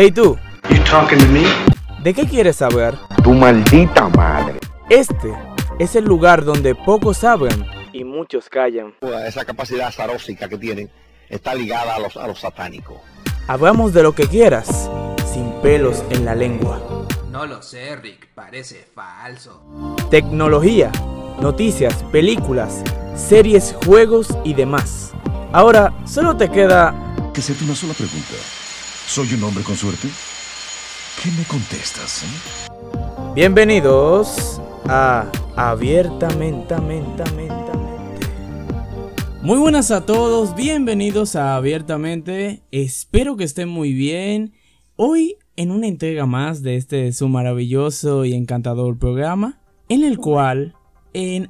Hey tú. ¿De qué quieres saber? Tu maldita madre. Este es el lugar donde pocos saben y muchos callan. Esa capacidad zarósica que tienen está ligada a los, a los satánicos. Hablamos de lo que quieras, sin pelos en la lengua. No lo sé, Rick, parece falso. Tecnología, noticias, películas, series, juegos y demás. Ahora solo te queda... Que hacerte una sola pregunta. ¿Soy un hombre con suerte? ¿Qué me contestas? eh? Bienvenidos a Abiertamente. Muy buenas a todos, bienvenidos a Abiertamente. Espero que estén muy bien. Hoy en una entrega más de este su maravilloso y encantador programa, en el cual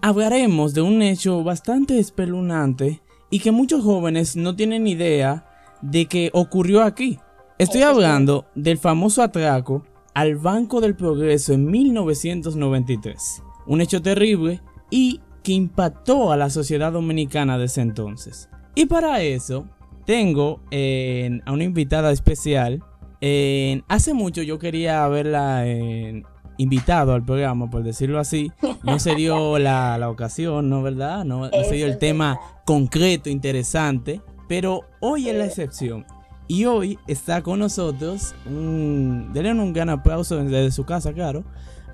hablaremos de un hecho bastante espeluznante y que muchos jóvenes no tienen idea de que ocurrió aquí. Estoy hablando del famoso atraco al Banco del Progreso en 1993. Un hecho terrible y que impactó a la sociedad dominicana de ese entonces. Y para eso tengo eh, a una invitada especial. Eh, hace mucho yo quería haberla eh, invitado al programa, por decirlo así. No se dio la, la ocasión, ¿no? ¿Verdad? No, no se dio el tema concreto, interesante. Pero hoy es la excepción. Y hoy está con nosotros, un, denle un gran aplauso desde su casa, claro,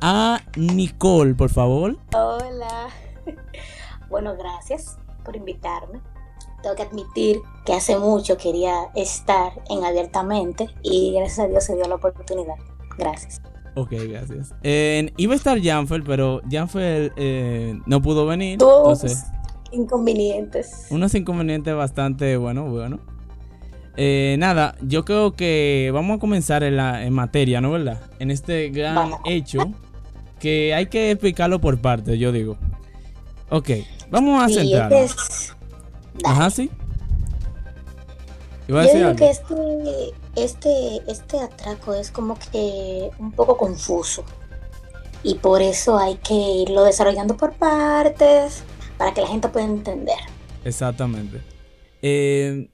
a Nicole, por favor. Hola. Bueno, gracias por invitarme. Tengo que admitir que hace mucho quería estar en Abiertamente y gracias a Dios se dio la oportunidad. Gracias. Ok, gracias. Eh, iba a estar Janfer, pero Janfer eh, no pudo venir. Entonces, inconvenientes. unos inconvenientes bastante bueno, bueno. Eh, nada, yo creo que vamos a comenzar en, la, en materia, ¿no verdad? En este gran Vamos. hecho que hay que explicarlo por partes, yo digo. Ok, vamos a Sí, centrarnos. este es-. Ajá, sí. Yo digo algo. que este, este, este atraco es como que un poco confuso. Y por eso hay que irlo desarrollando por partes para que la gente pueda entender. Exactamente. Eh,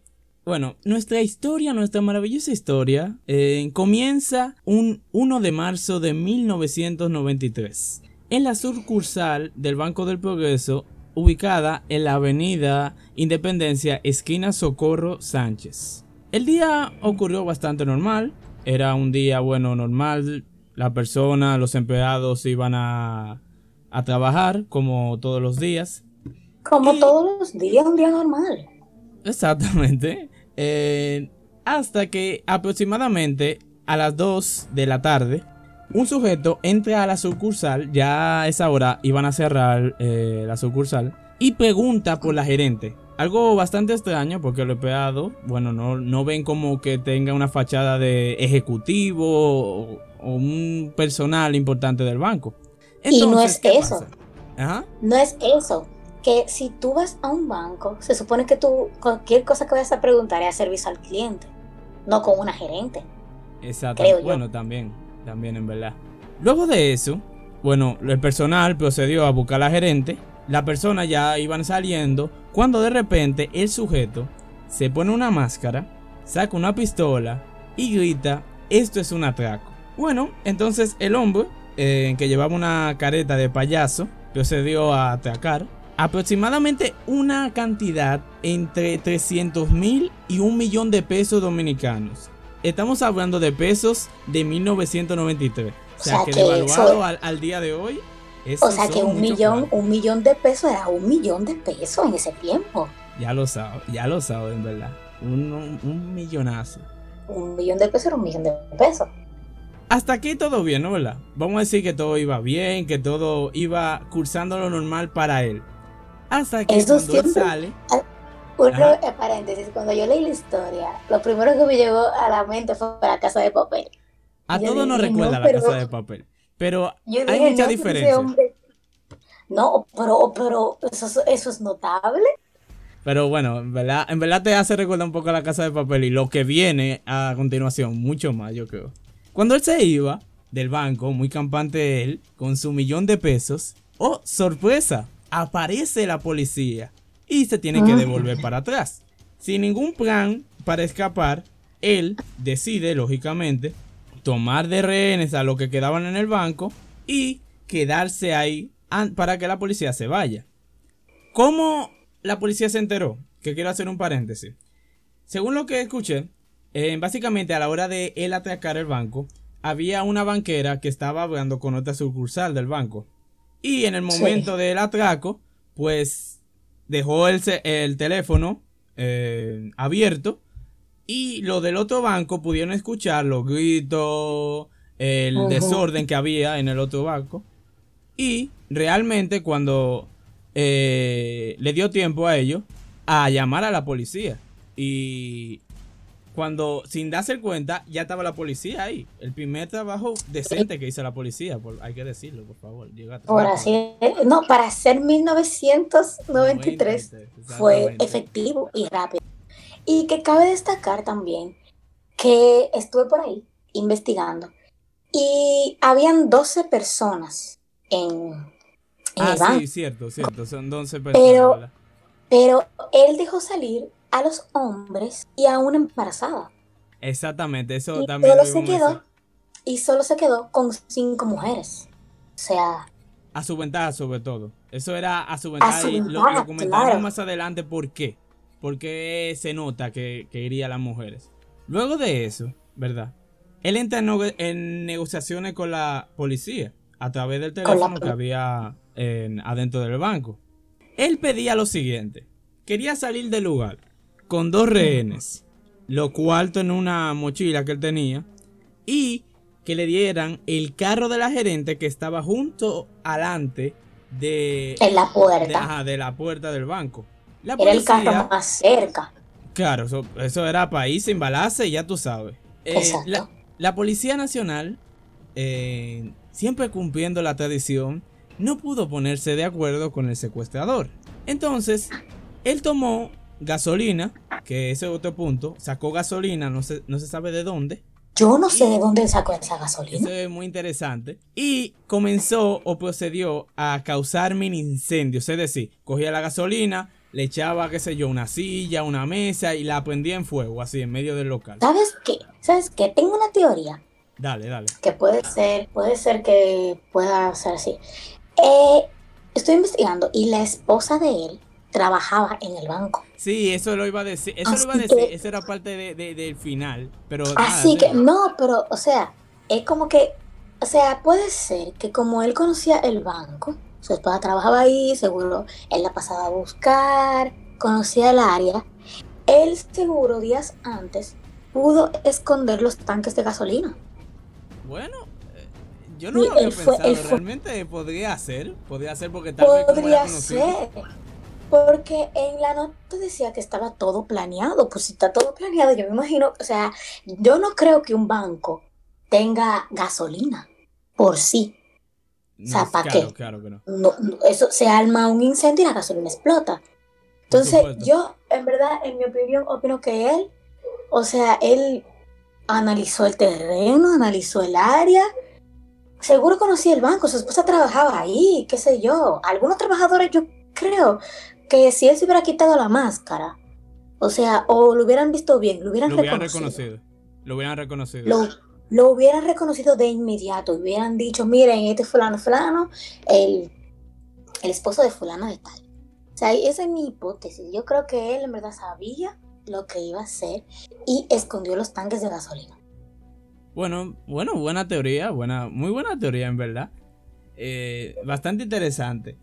bueno, nuestra historia, nuestra maravillosa historia, eh, comienza un 1 de marzo de 1993 en la sucursal del Banco del Progreso, ubicada en la avenida Independencia, esquina Socorro Sánchez. El día ocurrió bastante normal, era un día bueno normal, la persona, los empleados iban a, a trabajar como todos los días. Como Y- todos los días, un día normal. Exactamente. Eh, hasta que aproximadamente a las 2 de la tarde, un sujeto entra a la sucursal, ya a esa hora iban a cerrar eh, la sucursal, y pregunta por la gerente. Algo bastante extraño porque los empleados, bueno, no, no ven como que tenga una fachada de ejecutivo o, o un personal importante del banco. Y no es ¿qué eso. pasa? Ajá. No es eso. Que si tú vas a un banco, se supone que tú, cualquier cosa que vayas a preguntar es a servicio al cliente, no con una gerente. Exacto. Creo yo. Bueno, también, también en verdad. Luego de eso, bueno, el personal procedió a buscar a la gerente. La persona ya iban saliendo cuando de repente el sujeto se pone una máscara, saca una pistola y grita, esto es un atraco. Bueno, entonces el hombre, eh, que llevaba una careta de payaso, procedió a atracar aproximadamente una cantidad entre 300 mil y un millón de pesos dominicanos. Estamos hablando de pesos de 1993. O sea, O sea, que que devaluado eso- al, al día de hoy. O sea que un millón, un millón de pesos era un millón de pesos en ese tiempo. Ya lo saben, ya lo saben, ¿verdad? Un, un- un millonazo. Un millón de pesos era un millón de pesos. Hasta aquí todo bien, ¿no? ¿Verdad? Vamos a decir que todo iba bien, que todo iba cursando lo normal para él. Hasta que Eso cuando siempre- sale, Un Ajá. eh, paréntesis, cuando yo leí la historia, lo primero que me llegó a la mente fue la casa de papel. a todos nos recuerda no, la pero- casa de papel. Pero hay mucha no, diferencia. hombre- No, pero, pero eso, es- eso es notable. Pero bueno, en verdad, en verdad te hace recordar un poco a la casa de papel y lo que viene a continuación, mucho más, yo creo. Cuando él se iba del banco, muy campante él, con su millón de pesos, oh, sorpresa, aparece la policía y se tiene que Ah. devolver para atrás. Sin ningún plan para escapar, él decide, lógicamente, tomar de rehenes a los que quedaban en el banco y quedarse ahí para que la policía se vaya. ¿Cómo la policía se enteró? Que quiero hacer un paréntesis. Según lo que escuché, eh, básicamente a la hora de él atacar el banco, había una banquera que estaba hablando con otra sucursal del banco. Y en el Sí. momento del atraco, pues dejó el, el teléfono eh, abierto y los del otro banco pudieron escuchar los gritos, el desorden que había en el otro banco. Y realmente cuando eh, le dio tiempo a ellos a llamar a la policía. Y cuando, sin darse cuenta, ya estaba la policía ahí. El primer trabajo decente que hizo la policía, por- hay que decirlo, por favor. llega a Por trabajo. así, no, para ser 1993 fue Exactamente. efectivo y rápido. Y que cabe destacar también que estuve por ahí investigando y habían 12 personas en, en Ah, el banco, sí, cierto, cierto. Son 12 personas, Pero- ¿verdad? pero él dejó salir a los hombres y a una embarazada. Exactamente, eso Y también solo lo se quedó y solo se quedó con cinco mujeres. O sea, A su ventaja, sobre todo. Eso era a su ventaja. su y lo, ventaja, lo comentaremos claro. más adelante por qué. Porque se nota que, que iría a las mujeres. Luego de eso, ¿verdad? Él entra en, nego- en negociaciones con la policía a través del teléfono que había en- adentro del banco. Él pedía lo siguiente. Quería salir del lugar con dos rehenes, lo cuarto en una mochila que él tenía, y que le dieran el carro de la gerente que estaba junto alante de, en la de, puerta. ajá, de la puerta del banco. La Era el carro más cerca. Claro, eso, eso era país sin balarse y ya tú sabes. Eh, Exacto. la, la Policía Nacional, eh, siempre cumpliendo la tradición, no pudo ponerse de acuerdo con el secuestrador. Entonces, él tomó gasolina, que ese es otro punto, sacó gasolina, no se, no se sabe de dónde, Yo no sé de dónde sacó esa gasolina. eso es muy interesante. Y comenzó o procedió a causar mini incendios. Es decir, cogía la gasolina, le echaba, qué sé yo, una silla, una mesa y la prendía en fuego, así, en medio del local. ¿Sabes qué? ¿Sabes qué? Tengo una teoría Dale, dale. que puede ser, puede ser que pueda ser así. Eh, estoy investigando y la esposa de él trabajaba en el banco. Sí, eso lo iba a decir. Eso lo iba a decir. que- Eso era parte de- de- del final. Pero nada, Así que, no, pero, o sea, es como que, o sea, puede ser que como él conocía el banco, su esposa trabajaba ahí, seguro él la pasaba a buscar, conocía el área, él seguro días antes pudo esconder los tanques de gasolina. Bueno, eh, yo no lo había fue- pensado. fue- Realmente podría ser. Podría ser porque tal vez como era conocido. ser. Porque en la nota decía que estaba todo planeado. Pues si está todo planeado, yo me imagino, o sea, yo no creo que un banco tenga gasolina por sí. No, sea, ¿pa' claro, qué? claro que no. Eso se arma un incendio y la gasolina explota. Entonces, yo, en verdad, en mi opinión, opino que él, o sea, él analizó el terreno, analizó el área. Seguro conocía el banco, su esposa trabajaba ahí, qué sé yo. Algunos trabajadores, yo creo que si él se hubiera quitado la máscara, o sea, o lo hubieran visto bien, lo hubieran Lo hubieran reconocido. reconocido. Lo hubieran reconocido. Lo, lo hubieran reconocido de inmediato, hubieran dicho, miren, este fulano fulano, el, el esposo de fulano de tal. O sea, esa es mi hipótesis. Yo creo que él en verdad sabía lo que iba a hacer y escondió los tanques de gasolina. Bueno, bueno, buena teoría, buena, muy buena teoría en verdad. Eh, bastante interesante.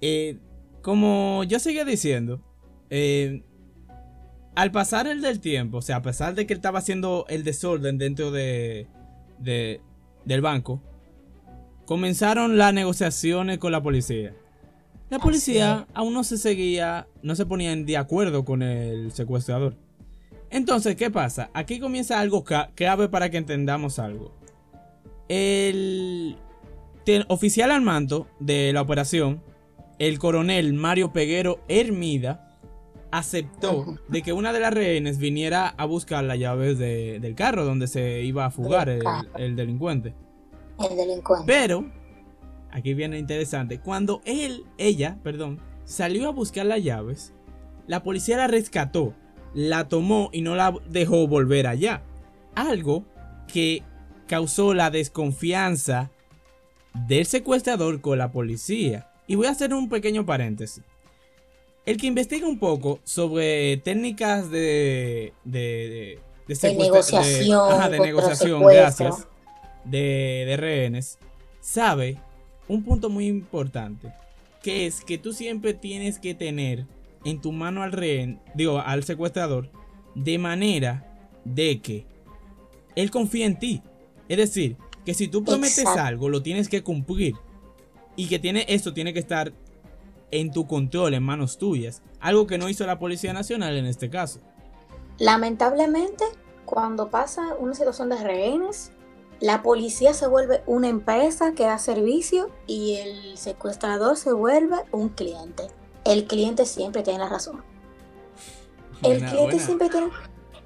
Eh, como yo seguía diciendo, eh, al pasar el del tiempo, o sea, a pesar de que él estaba haciendo el desorden dentro de, de- del banco, comenzaron las negociaciones con la policía. La policía aún no se seguía, no se ponían de acuerdo con el secuestrador. Entonces, ¿qué pasa? Aquí comienza algo clave para que entendamos algo. El oficial al mando de la operación, el coronel Mario Peguero Hermida, aceptó de que una de las rehenes viniera a buscar las llaves de- del carro donde se iba a fugar el, el delincuente. El delincuente. Pero, aquí viene interesante, cuando él, ella, perdón, salió a buscar las llaves, la policía la rescató, la tomó y no la dejó volver allá. Algo que causó la desconfianza del secuestrador con la policía. Y voy a hacer un pequeño paréntesis. El que investiga un poco sobre técnicas de, de, de, negociación, de, negociación gracias, de, de rehenes, sabe un punto muy importante, que es que tú siempre tienes que tener en tu mano al rehén, digo, al secuestrador, de manera de que él confía en ti. Es decir, que si tú prometes algo, lo tienes que cumplir. Y que tiene, esto tiene que estar en tu control, en manos tuyas. Algo que no hizo la Policía Nacional en este caso. Lamentablemente, cuando pasa una situación de rehenes, la policía se vuelve una empresa que da servicio y el secuestrador se vuelve un cliente. El cliente siempre tiene la razón. El cliente siempre tiene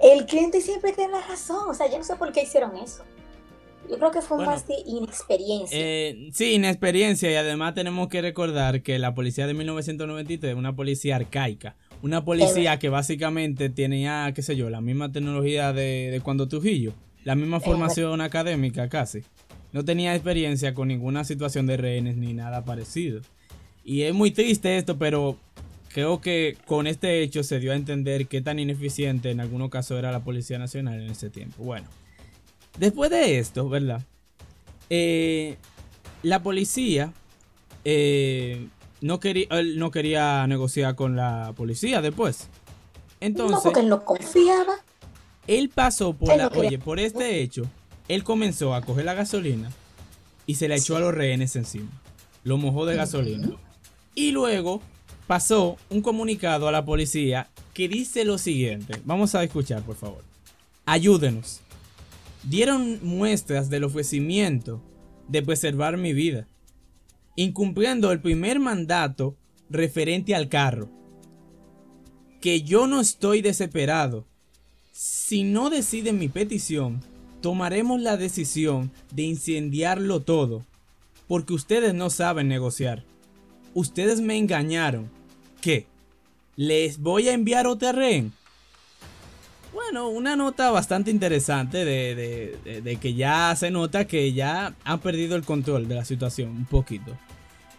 el cliente siempre tiene la razón. O sea, yo no sé por qué hicieron eso. Yo creo que fue más de inexperiencia. Eh, sí, inexperiencia. Y además tenemos que recordar que la policía de 1993 es una policía arcaica. Una policía que básicamente tenía, qué sé yo, la misma tecnología de, de cuando Trujillo. La misma formación académica casi. No tenía experiencia con ninguna situación de rehenes ni nada parecido. Y es muy triste esto, pero creo que con este hecho se dio a entender qué tan ineficiente en algunos casos era la Policía Nacional en ese tiempo. Bueno, después de esto, ¿verdad? Eh, la policía eh, no, quería, él no quería negociar con la policía después. Entonces, no, porque él no confiaba. Él pasó por la, oye, por este hecho, él comenzó a coger la gasolina y se la echó a los rehenes encima. Lo mojó de gasolina. Y luego pasó un comunicado a la policía que dice lo siguiente. Vamos a escuchar, por favor. Ayúdenos. Dieron muestras del ofrecimiento de preservar mi vida, incumpliendo el primer mandato referente al carro. Que yo no estoy desesperado. Si no deciden mi petición, tomaremos la decisión de incendiarlo todo, porque ustedes no saben negociar. Ustedes me engañaron ¿Qué? ¿Les voy a enviar otro rehén? Bueno, una nota bastante interesante de, que ya se nota que ya han perdido el control de la situación un poquito.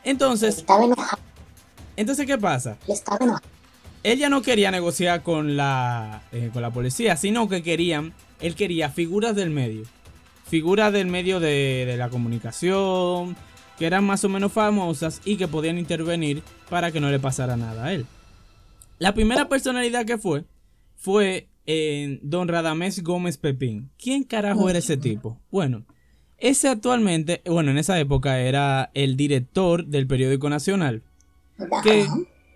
Entonces... Entonces, ¿qué pasa? Él ya no quería negociar con la, eh, con la policía, sino que querían, él quería figuras del medio. Figuras del medio de la comunicación, que eran más o menos famosas y que podían intervenir para que no le pasara nada a él. La primera personalidad que fue fue eh, don Radamés Gómez Pepín. ¿Quién carajo era ese tipo? Bueno, ese actualmente, bueno, en esa época era el director del periódico nacional, que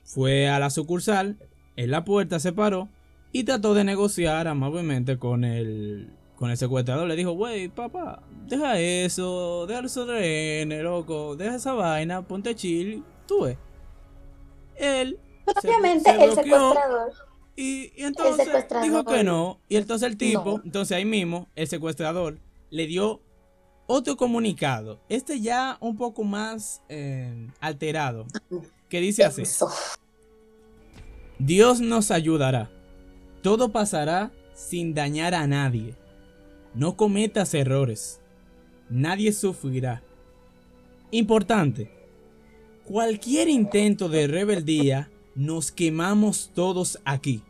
fue a la sucursal, en la puerta se paró y trató de negociar amablemente con el con el secuestrador. Le dijo, wey, papá, deja eso, deja eso de loco, deja esa vaina, ponte chill, tú ves. Él. Obviamente, el secuestrador. Y, entonces dijo que no. Y entonces el tipo, entonces ahí mismo, el secuestrador le dio otro comunicado. Este ya un poco más eh, alterado. Que dice así. Dios nos ayudará. Todo pasará sin dañar a nadie. No cometas errores. Nadie sufrirá. Importante. Cualquier intento de rebeldía, nos quemamos todos aquí.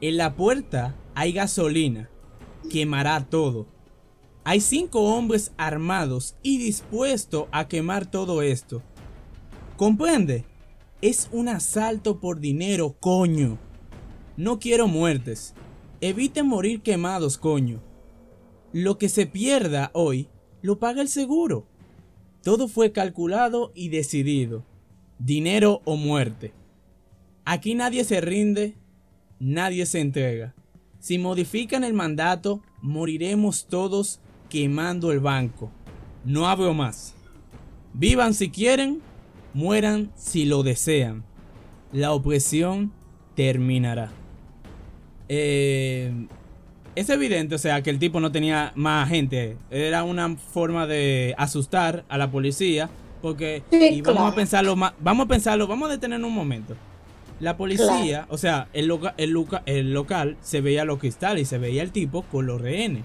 En la puerta hay gasolina. Quemará todo. Hay cinco hombres armados y dispuestos a quemar todo esto. ¿Comprende? Es un asalto por dinero, coño. No quiero muertes. Eviten morir quemados, coño. Lo que se pierda hoy lo paga el seguro. Todo fue calculado y decidido. Dinero o muerte. Aquí nadie se rinde, nadie se entrega. Si modifican el mandato, moriremos todos quemando el banco. No hablo más. Vivan si quieren, mueran si lo desean. La opresión terminará. Eh, es evidente, o sea, que el tipo no tenía más gente. Era una forma de asustar a la policía. Porque, y vamos a pensarlo más, vamos a pensarlo, vamos a detener un momento. La policía, o sea, el, loca- el, loca- el local se veía los cristales y se veía el tipo con los rehenes.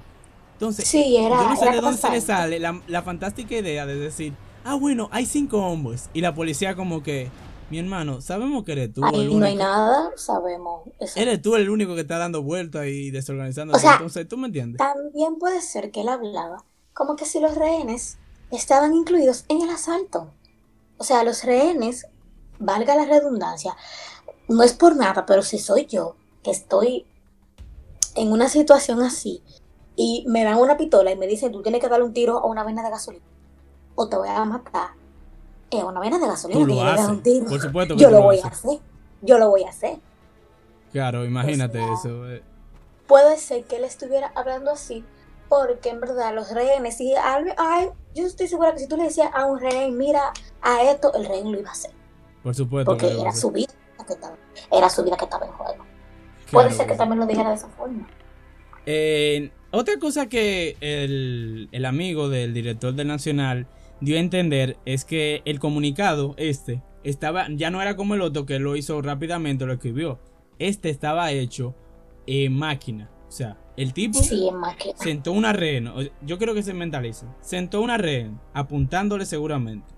Entonces, Sí, era. yo no sé de dónde se le sale la, la fantástica idea de decir, ah, bueno, hay cinco hombres. Y la policía como que, mi hermano, sabemos que eres tú Ahí el no hay único. nada, sabemos. Eso. Eres tú el único que está dando vueltas y desorganizando. O sea, Entonces, ¿tú me entiendes? También puede ser que él hablaba como que si los rehenes estaban incluidos en el asalto. O sea, los rehenes, valga la redundancia, no es por nada, pero si soy yo que estoy en una situación así y me dan una pistola y me dicen tú tienes que darle un tiro a una vaina de gasolina o te voy a matar, es una vaina de gasolina Tú que le un tiro. Por supuesto que yo tú lo lo voy a hacer. Yo lo voy a hacer. Claro, imagínate sea, eso. eh. puede ser que él estuviera hablando así porque en verdad los rehenes y al- ay, yo estoy segura que si tú le decías a un rehén mira a esto el rehén lo iba a hacer Por supuesto porque era su vida que estaba era su vida que estaba en juego puede ser que también lo dijera de esa forma Eh, otra cosa que el, el amigo del director del Nacional dio a entender es que el comunicado, este, estaba, ya no era como el otro que lo hizo rápidamente, lo escribió. Este estaba hecho en máquina. O sea, el tipo sí sentó una rehén. Yo quiero que se mentalice. Sentó una rehén, apuntándole seguramente.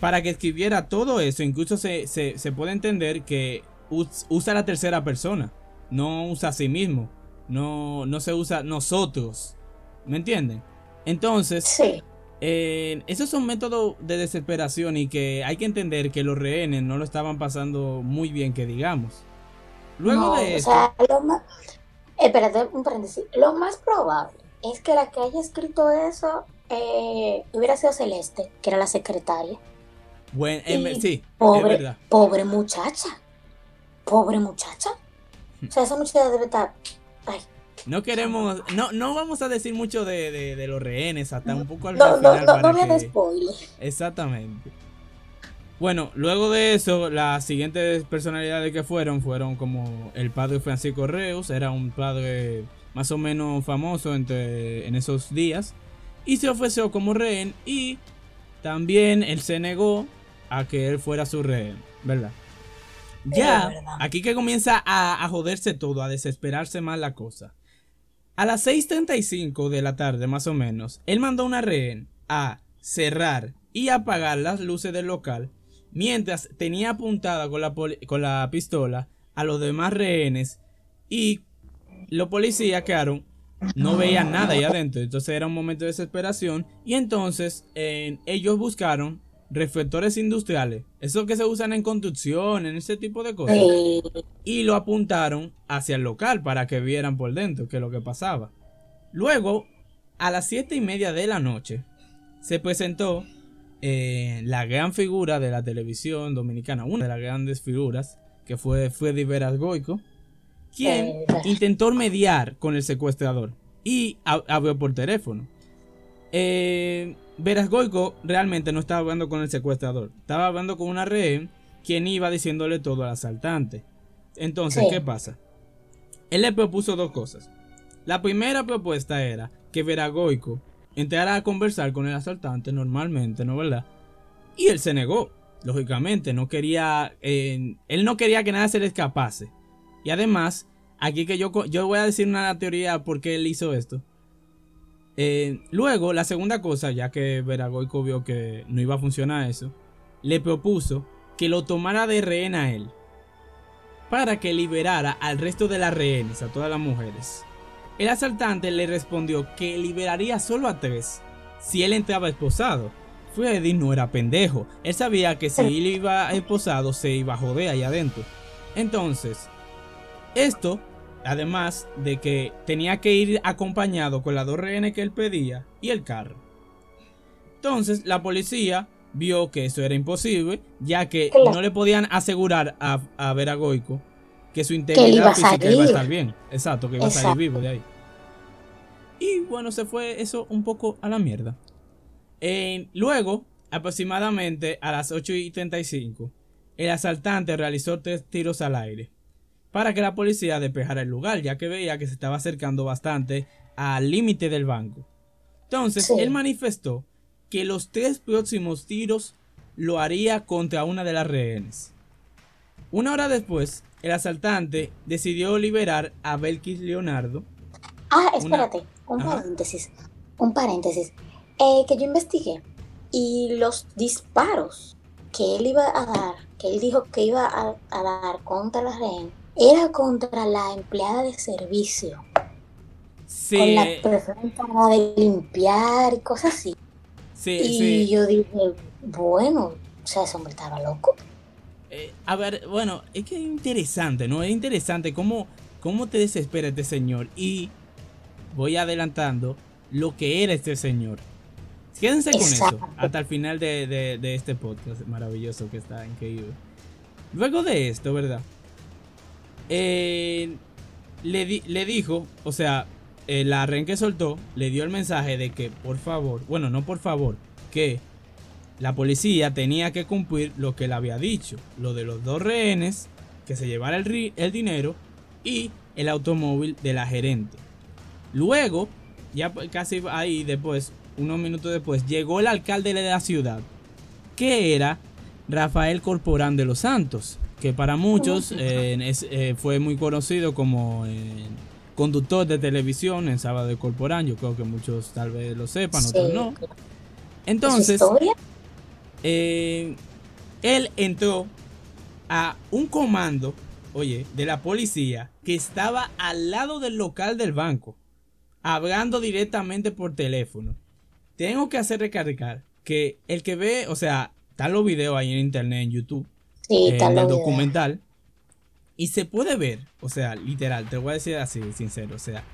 Para que escribiera todo eso, incluso se, se, se puede entender que us- usa la tercera persona. No usa a sí mismo. No, no se usa nosotros. ¿Me entienden? Entonces, sí eh, esos son métodos de desesperación y que hay que entender que los rehenes no lo estaban pasando muy bien, que digamos. Luego No, de o esto, sea lo más espérate un paréntesis lo más probable es que la que haya escrito eso eh, hubiera sido Celeste que era la secretaria bueno, em, y sí, es pobre, verdad. pobre muchacha. Pobre muchacha. O sea, esa muchacha debe estar. Ay, No queremos, no, no vamos a decir mucho de, de- de los rehenes hasta un poco al no, no, final no, para no me que- spoiler. Exactamente. Bueno, luego de eso, las siguientes personalidades que fueron fueron como el padre Francisco Reus, era un padre más o menos famoso entre, en esos días, y se ofreció como rehén y también él se negó a que él fuera su rehén, ¿verdad? Ya, verdad. aquí que comienza a, a joderse todo, a desesperarse más la cosa. A las 6.35 de la tarde, más o menos, él mandó una rehén a cerrar y apagar las luces del local, mientras tenía apuntada con la, poli- con la pistola a los demás rehenes y los policías quedaron, no veían nada ahí adentro, entonces era un momento de desesperación y entonces eh, ellos buscaron reflectores industriales, esos que se usan en construcción, en ese tipo de cosas y lo apuntaron hacia el local para que vieran por dentro qué es lo que pasaba. Luego, a las siete y media de la noche, se presentó eh, la gran figura de la televisión dominicana, una de las grandes figuras, que fue Freddy Veras Goico, quien intentó mediar con el secuestrador y ha- habló por teléfono. Eh, Veras Goico realmente no estaba hablando con el secuestrador, estaba hablando con una rehén quien iba diciéndole todo al asaltante. Entonces, Sí. ¿qué pasa? Él le propuso dos cosas. La primera propuesta era que Veragoico entrara a conversar con el asaltante normalmente, ¿no verdad? Y él se negó. Lógicamente, no quería. eh, él no quería que nada se le escapase. Y además, aquí que yo, yo voy a decir una teoría por qué él hizo esto. Eh, luego, la segunda cosa, ya que Veragoico vio que no iba a funcionar eso, le propuso que lo tomara de rehén a él. Para que liberara al resto de las rehenes, a todas las mujeres. El asaltante le respondió que liberaría solo a tres si él entraba esposado. Freddy no era pendejo. Él sabía que si él iba esposado se iba a joder allá adentro. Entonces, esto, además de que tenía que ir acompañado con dos rehenes que él pedía y el carro. Entonces, la policía vio que eso era imposible, ya que Claro. no le podían asegurar a, a Veragoico que su iba integridad a física iba a estar bien. Exacto, que iba a salir vivo de ahí. Y bueno, se fue eso un poco a la mierda. Eh, luego, aproximadamente a las 8 y 35, el asaltante realizó tres tiros al aire para que la policía despejara el lugar, ya que veía que se estaba acercando bastante al límite del banco. Entonces, Sí. él manifestó que los tres próximos tiros lo haría contra una de las rehenes. Una hora después, el asaltante decidió liberar a Belkis Leonardo. Ah, espérate, un paréntesis. Un paréntesis. Eh, que yo investigué. Y los disparos que él iba a dar, que él dijo que iba a, dar contra la rehén, era contra la empleada de servicio. Sí. Con la preferencia de limpiar y cosas así. Sí, y yo dije, bueno, o sea, ese hombre estaba loco. Eh, a ver, bueno, es que es interesante, ¿no? Es interesante cómo, cómo te desespera este señor. Y voy adelantando lo que era este señor. Quédense con eso hasta el final de, este podcast maravilloso que está increíble. Luego de esto, ¿verdad? Eh, le, le dijo, o sea, la ren que soltó le dio el mensaje de que por favor, bueno, no por favor, que la policía tenía que cumplir lo que le había dicho, lo de los dos rehenes, que se llevara el, el dinero y el automóvil de la gerente. Luego, ya casi ahí después, unos minutos después, llegó el alcalde de la ciudad, que era Rafael Corporán de los Santos, que para muchos eh, eh, fue muy conocido como eh, conductor de televisión en Sábado de Corporán. Yo creo que muchos tal vez lo sepan, otros no. Entonces, él entró a un comando, oye, de la policía que estaba al lado del local del banco, hablando directamente por teléfono. Tengo que hacer recargar que el que ve, o sea, están los videos ahí en internet, en YouTube, sí, eh, en el documental, y se puede ver, o sea, literal, te voy a decir así, sincero, o sea,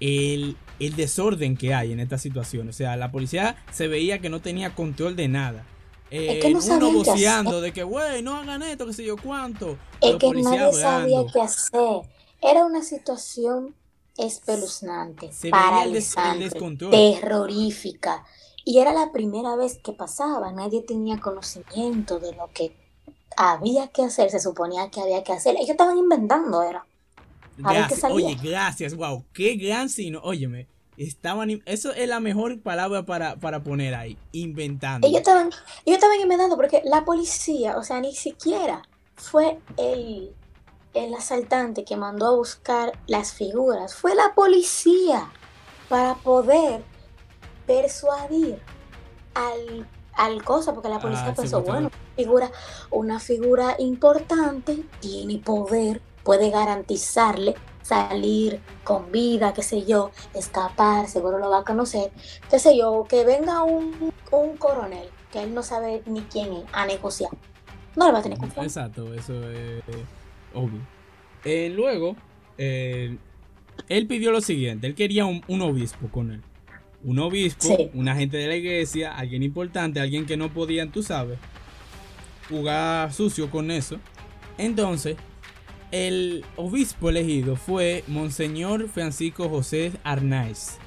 el, el desorden que hay en esta situación. O sea, la policía se veía que no tenía control de nada. es que no eh, uno voceando de que, güey, no hagan esto, que sé yo cuánto. Es que nadie sabía qué hacer. Era una situación espeluznante, paralizante, terrorífica. Y era la primera vez que pasaba, nadie tenía conocimiento de lo que había que hacer, se suponía que había que hacer. Ellos estaban inventando, era. Gracias, oye, gracias, wow, qué gran sino, óyeme, estaban, eso es la mejor palabra para, para poner ahí, inventando. Ellos estaban, ellos estaban inventando porque la policía, o sea, ni siquiera fue el, el asaltante que mandó a buscar las figuras, fue la policía para poder persuadir al, al cosa, porque la policía ah, pensó, bueno, figura, una figura importante, tiene poder, puede garantizarle salir con vida, qué sé yo, escapar, seguro lo va a conocer, qué sé yo, que venga un, un coronel, que él no sabe ni quién es, a negociar. No le va a tener confianza. Exacto, eso es obvio. Eh, luego, eh, él pidió lo siguiente, él quería un, un obispo con él un obispo, un agente de la iglesia, alguien importante, alguien que no podían, tú sabes, jugar sucio con eso. Entonces, el obispo elegido fue Monseñor Francisco José Arnaiz.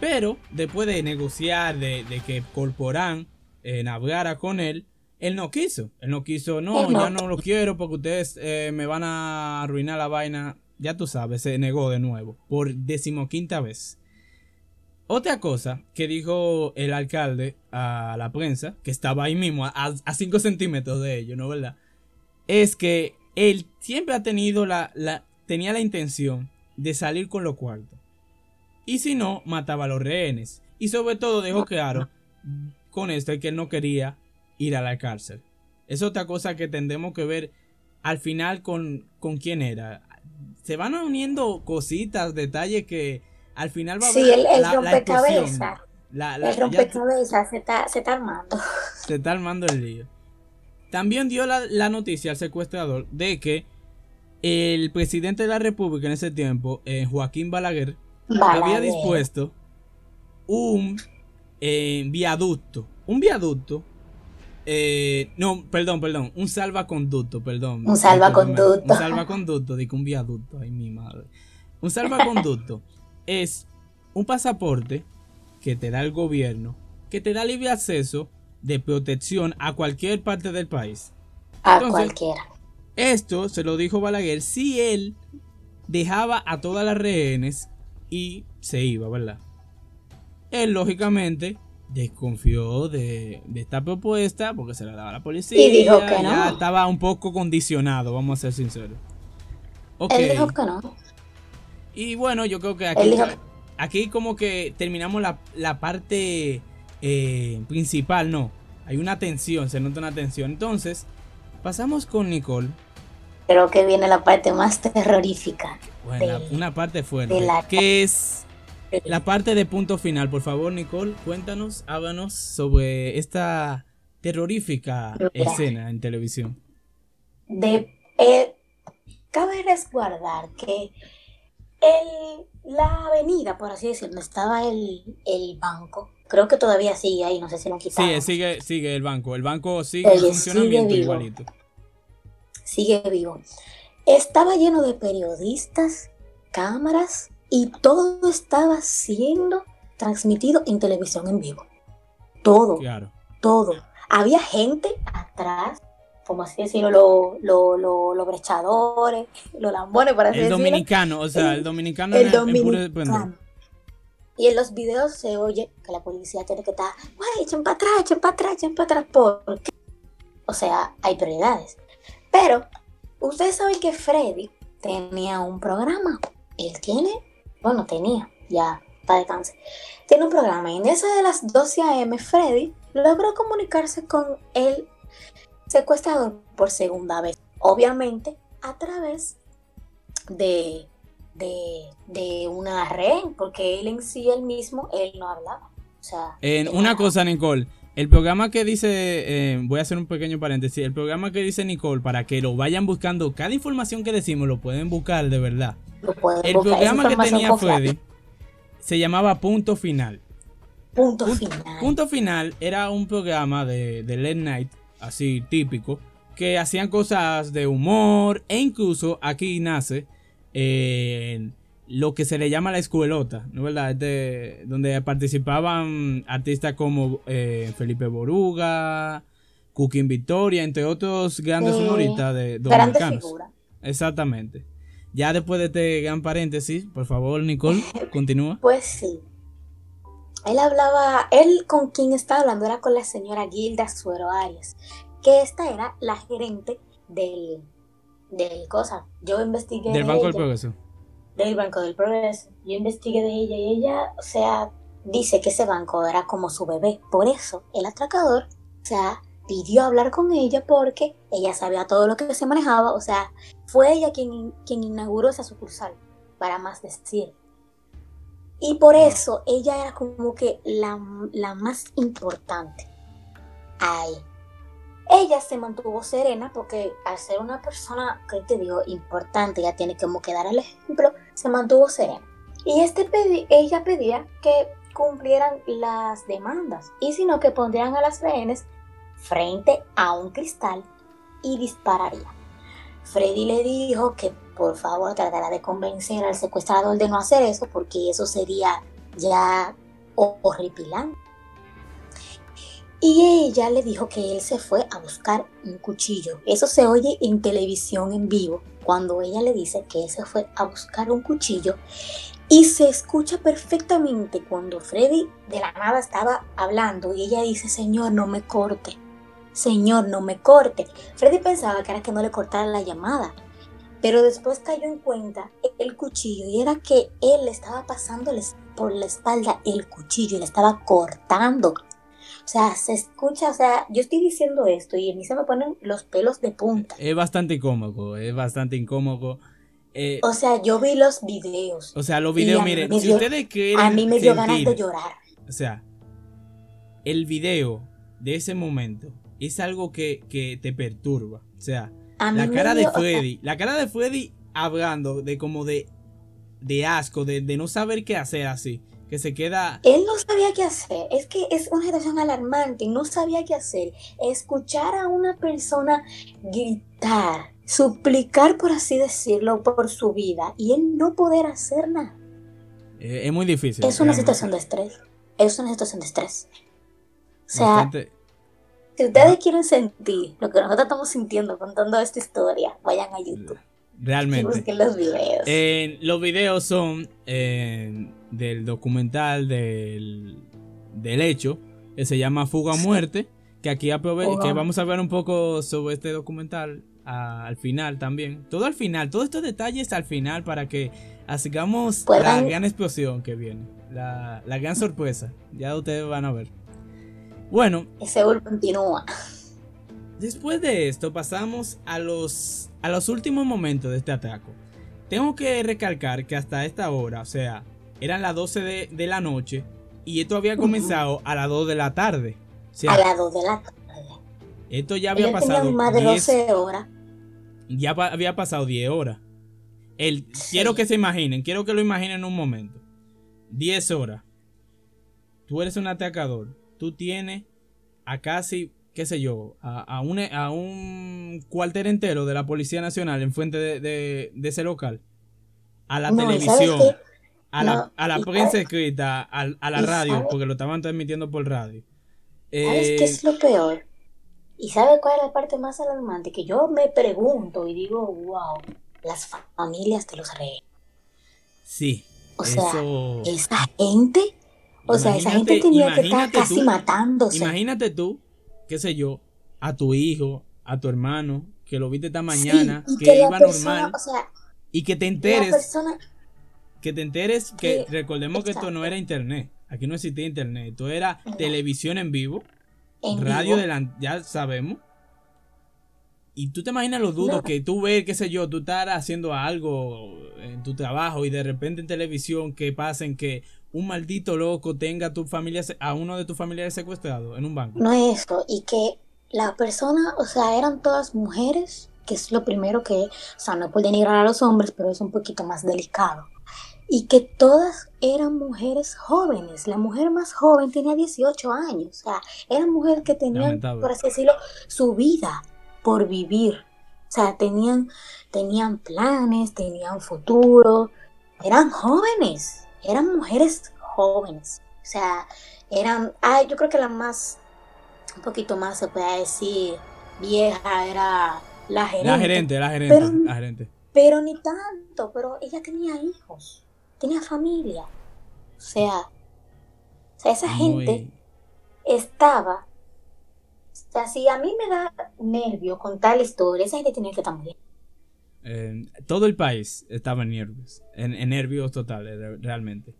Pero después de negociar, de, que Corporán eh, navegara con él, él no quiso. Él no quiso, no, ya no lo quiero porque ustedes eh, me van a arruinar la vaina. Ya tú sabes, se negó de nuevo, por decimoquinta vez. Otra cosa que dijo el alcalde a la prensa, que estaba ahí mismo, a 5 centímetros de ello, ¿no verdad? Es que él siempre ha tenido la, la, tenía la intención de salir con los cuartos. Y si no, mataba a los rehenes. Y sobre todo dejó claro con esto que él no quería ir a la cárcel. Es otra cosa que tendremos que ver al final con, con quién era. Se van uniendo cositas, detalles que al final va a Sí, el, el rompecabezas. el rompecabezas se está, se está armando. Se está armando el lío. También dio la, noticia al secuestrador de que el presidente de la República en ese tiempo, eh, Joaquín Balaguer, había dispuesto un eh, viaducto. Un viaducto. Eh, no, perdón, perdón. Un salvaconducto, perdón. Un salvaconducto. Un salvaconducto, digo un viaducto. Ay, mi madre. Un salvaconducto es un pasaporte que te da el gobierno, que te da libre acceso de protección a cualquier parte del país. A cualquiera. Esto se lo dijo Balaguer si él dejaba a todas las rehenes y se iba, ¿verdad? Él lógicamente desconfió de, de esta propuesta porque se la daba a la policía. Y dijo que Ya no. estaba un poco condicionado, vamos a ser sinceros. Él dijo que no. Y bueno, yo creo que aquí, aquí como que terminamos la, la parte eh, principal, ¿no? Hay una tensión, se nota una tensión. Entonces, pasamos con Nicole. Creo que viene la parte más terrorífica. Bueno, de- una parte fuerte. la- Que es la parte de punto final. Por favor, Nicole, cuéntanos, háblanos sobre esta terrorífica Mira. escena en televisión. de eh, cabe resguardar que el, la avenida, por así decirlo, donde estaba el, el banco, creo que todavía sigue ahí, no sé si lo han quitado. Sigue, sigue, sigue el banco. El banco sigue en Oye, funcionamiento sigue vivo. igualito. Sigue vivo. Estaba lleno de periodistas, cámaras y todo estaba siendo transmitido en televisión en vivo. Todo. Claro. todo. Había gente atrás, como así decirlo, los lo, lo, brechadores, los lambones, para así El decirlo. dominicano, o sea, el El- dominicano El puro dominicano. Y en los videos se oye que la policía tiene que estar, güey, echen para atrás, echen para atrás, echen para atrás, porque, o sea, hay prioridades. Pero, ustedes saben que Freddy tenía un programa. Él tiene, bueno, tenía, ya, para descanse. Tiene un programa y en esa de las 12 a.m. Freddy logró comunicarse con el secuestrador por segunda vez. Obviamente a través de, de, de una rehén, porque él en sí, él mismo, él no hablaba. O sea, En una cosa, Nicole. El programa que dice, eh, voy a hacer un pequeño paréntesis, el programa que dice Nicole, para que lo vayan buscando, cada información que decimos lo pueden buscar de verdad. lo pueden El buscar, programa que tenía. Freddy se llamaba Punto Final. Punto, Punto- final. Punto Final era un programa de, de late night, así típico, que hacían cosas de humor e incluso aquí nace eh, lo que se le llama la escuelota, ¿no es verdad? Este, donde participaban artistas como eh, Felipe Boruga, Cooking Victoria, entre otros grandes Sí, humoristas de dominicanos. Exactamente. Ya después de este gran paréntesis, por favor, Nicole, continúa. Pues sí. Él hablaba, él con quien estaba hablando era con la señora Gilda Suero Arias, que esta era la gerente del, del cosa. Yo investigué Del de Banco del ella, Progreso. del Banco del Progreso. Yo investigué de ella y ella, o sea, dice que ese banco era como su bebé. Por eso el atracador, o sea, pidió hablar con ella porque ella sabía todo lo que se manejaba. O sea, fue ella quien, quien inauguró esa sucursal, para más decir. Y por eso ella era como que la, la más importante ahí. Ella se mantuvo serena porque al ser una persona, que te digo, importante, ya tiene como que dar el ejemplo, se mantuvo serena. Y este pedi- ella pedía que cumplieran las demandas y sino que pondrían a las rehenes frente a un cristal y dispararía. Freddy le dijo que por favor tratará de convencer al secuestrador de no hacer eso porque eso sería ya ho- horripilante. Y ella le dijo que él se fue a buscar un cuchillo. Eso se oye en televisión en vivo, cuando ella le dice que él se fue a buscar un cuchillo. Y se escucha perfectamente cuando Freddy de la nada estaba hablando y ella dice, Señor, no me corte. Señor, no me corte. Freddy pensaba que era que no le cortara la llamada. Pero después cayó en cuenta el cuchillo y era que él estaba pasando por la espalda el cuchillo y le estaba cortando. O sea, se escucha, o sea, yo estoy diciendo esto y a mí se me ponen los pelos de punta. Es bastante incómodo, es bastante incómodo. Eh, O sea, yo vi los videos. o sea, los videos, miren, si ustedes quieren A mí me dio ganas sentir- de llorar. O sea, el video de ese momento es algo que, que te perturba. O sea, A la cara de dio- o sea, Freddy, la cara de Freddy hablando de como de, de asco, de, de no saber qué hacer así. Que se queda. Él no sabía qué hacer. Es que es una situación alarmante. No sabía qué hacer. Escuchar a una persona gritar, suplicar, por así decirlo, por su vida y él no poder hacer nada. eh, es muy difícil. Es una realmente. situación de estrés. Es una situación de estrés. O sea, Bastante- si ustedes quieren sentir lo que nosotros estamos sintiendo contando esta historia, vayan a YouTube y realmente. busquen los videos. Eh, los videos son eh, del documental del, del hecho que se llama Fuga a Muerte, que aquí que vamos a ver un poco sobre este documental al final también. Todo al final, todos estos detalles al final para que hagamos la gran explosión que viene, la, la gran sorpresa. Ya ustedes van a ver. Bueno, Ese gol continúa. Después de esto pasamos a los, a los últimos momentos de este atraco. Tengo que recalcar que hasta esta hora, o sea, eran las 12 de, de la noche y esto había comenzado a las 2 de la tarde. O sea, A las 2 de la tarde. esto ya había Ellos pasado más de 10, 12 horas. ya pa- había pasado 10 horas. El, Sí. Quiero que se imaginen, quiero que lo imaginen un momento. 10 horas. Tú eres un atacador. Tú tienes a casi, qué sé yo, a, a un, a un cuartel entero de la Policía Nacional enfrente de, de, de ese local. A la No, ¿y sabes televisión. A la, a la ¿y prensa sabes- escrita, a, a la ¿y radio, sabes? porque lo estaban transmitiendo por radio. ¿Sabes Eh, qué es lo peor? ¿Y sabes cuál es la parte más alarmante? Que yo me pregunto y digo, wow, las fa- familias de los reyes. Sí. O sea, eso- esa gente, o sea, esa gente tenía que estar casi tú- matándose. Imagínate tú, qué sé yo, a tu hijo, a tu hermano, que lo viste esta mañana, Sí, que, que iba persona, normal, o sea, y que te enteres, persona, que te enteres que que- recordemos que esto no era internet, aquí no existía internet, esto era No. televisión en vivo, en radio vivo, de ya sabemos. Y tú te imaginas los dudos No. que tú ves, qué sé yo, tú estás haciendo algo en tu trabajo y de repente en televisión que pasen que un maldito loco tenga a tu familia a uno de tus familiares secuestrado en un banco. no es eso, y que la persona, o sea, eran todas mujeres, que es lo primero que, o sea, no pueden denigrar a los hombres, pero es un poquito más delicado. Y que todas eran mujeres jóvenes. La mujer más joven tenía 18 años. O sea, eran mujeres que tenían, por así decirlo, su vida por vivir. O sea, tenían, tenían planes, tenían futuro. Eran jóvenes. Eran mujeres jóvenes. O sea, eran, ay, yo creo que la más, un poquito más se puede decir, vieja era la gerente. La gerente, la gerente, Pero- la gerente. Pero ni tanto, pero ella tenía hijos, tenía familia. O sea, o sea esa Muy- gente estaba. O sea, si a mí me da nervio contar la historia, esa gente tenía que estar muy eh, todo el país estaba en nervios, en, en nervios totales, re- realmente.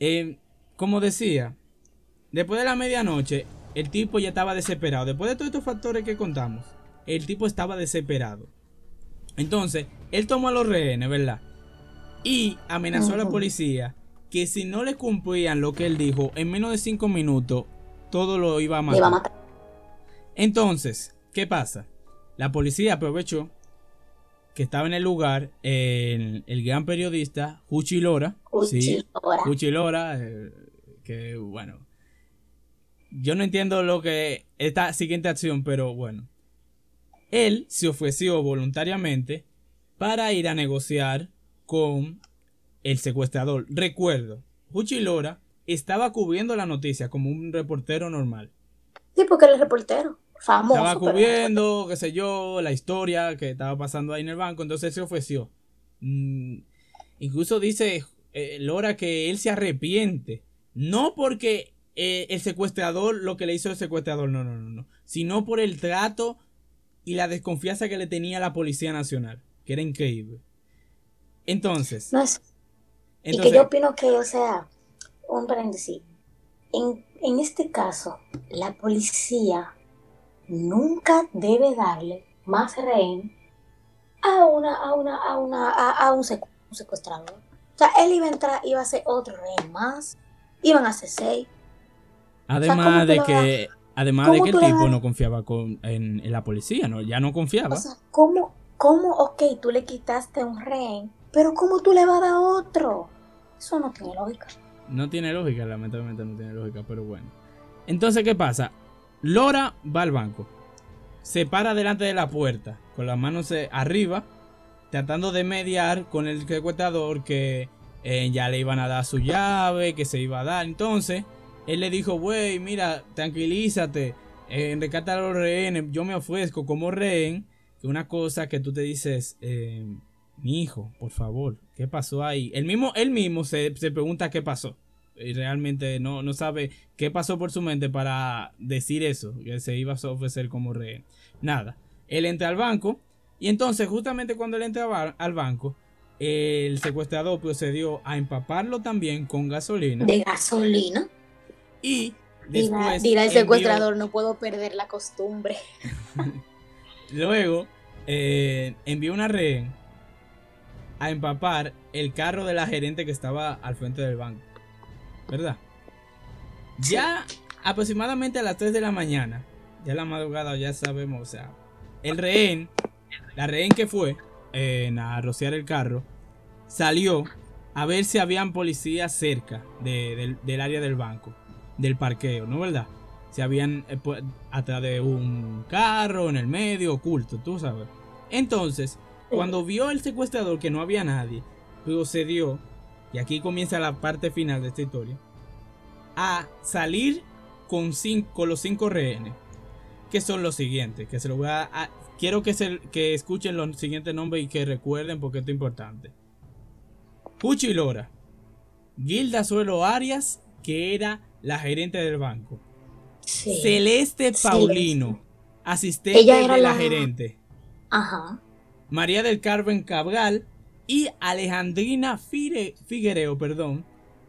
Eh, como decía, después de la medianoche, el tipo ya estaba desesperado. Después de todos estos factores que contamos, el tipo estaba desesperado. Entonces, él tomó a los rehenes, ¿verdad? Y amenazó a la policía que si no le cumplían lo que él dijo, en menos de cinco minutos, todo lo iba a matar. Entonces, ¿qué pasa? La policía aprovechó que estaba en el lugar el, el gran periodista Juchi Lora. Sí, Juchi Lora, eh, que bueno. Yo no entiendo lo que esta siguiente acción, pero bueno. Él se ofreció voluntariamente para ir a negociar con el secuestrador. Recuerdo, Juchi Lora estaba cubriendo la noticia como un reportero normal. sí, porque él es reportero, famoso. Estaba pero- cubriendo, qué sé yo, la historia que estaba pasando ahí en el banco, entonces se ofreció. Mm, incluso dice eh, Lora que él se arrepiente. No porque eh, el secuestrador, lo que le hizo el secuestrador, no, no, no, no. Sino por el trato y la desconfianza que le tenía la Policía Nacional, que era increíble. Entonces, No es, y entonces que yo opino que, o sea, un paréntesis, en, en este caso, la policía nunca debe darle más rehén a una, a una, a una, a, a un, secu- un secuestrador. O sea, él iba a entrar, iba a ser otro rehén más, iban a ser seis. además ¿cómo tú de que, además de que el tipo das- no confiaba con, en, en la policía, no, ya no confiaba. O sea, ¿cómo, cómo, ok, tú le quitaste un rehén, pero cómo tú le vas a dar otro? Eso no tiene lógica. No tiene lógica, lamentablemente no tiene lógica, pero bueno. Entonces, ¿qué pasa? Lora va al banco. Se para delante de la puerta, con las manos eh, arriba, tratando de mediar con el secuestrador que eh, ya le iban a dar su llave, que se iba a dar. Entonces, él le dijo, güey, mira, tranquilízate, eh, rescata a los rehenes, yo me ofrezco como rehén, una cosa que tú te dices, eh, mi hijo, por favor, ¿qué pasó ahí? El mismo, él mismo se, se pregunta qué pasó. Y realmente no, no sabe qué pasó por su mente para decir eso, que se iba a ofrecer como rehén. Nada. Él entra al banco y entonces justamente cuando él entra al banco, el secuestrador procedió a empaparlo también con gasolina. De gasolina. Y después... Dirá, el secuestrador, no puedo perder la costumbre. Luego eh, envió una rehén a empapar el carro de la gerente que estaba al frente del banco. ¿Verdad? Ya aproximadamente a las 3 de la mañana, ya la madrugada ya sabemos, o sea, el rehén, la rehén que fue a rociar el carro, salió a ver si habían policías cerca del área del banco, del parqueo, ¿no verdad? Si habían eh, atrás de un carro, en el medio, oculto, tú sabes. Entonces, cuando vio el secuestrador que no había nadie, procedió, y aquí comienza la parte final de esta historia, a salir con, cinco, los cinco rehenes, que son los siguientes, que se lo voy a... quiero que, se, que escuchen los siguientes nombres y que recuerden porque esto es importante. Puchi Lora, Gilda Suelo Arias, que era la gerente del banco. Celeste Paulino, asistente de la, gerente. Ajá. María del Carmen Cabral y Alejandrina Figuereo, perdón,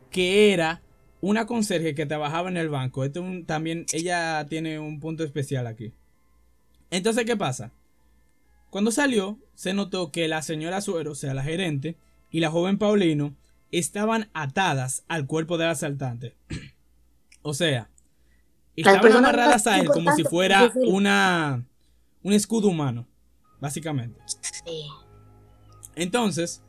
que era una conserje que trabajaba en el banco. Esto también ella tiene un punto especial aquí. Entonces, ¿qué pasa? Cuando salió, se notó que la señora Suero, o sea, la gerente, y la joven Paulino estaban atadas al cuerpo del asaltante. o sea, estaban amarradas a él como si fuera una un escudo humano básicamente. Sí. Entonces,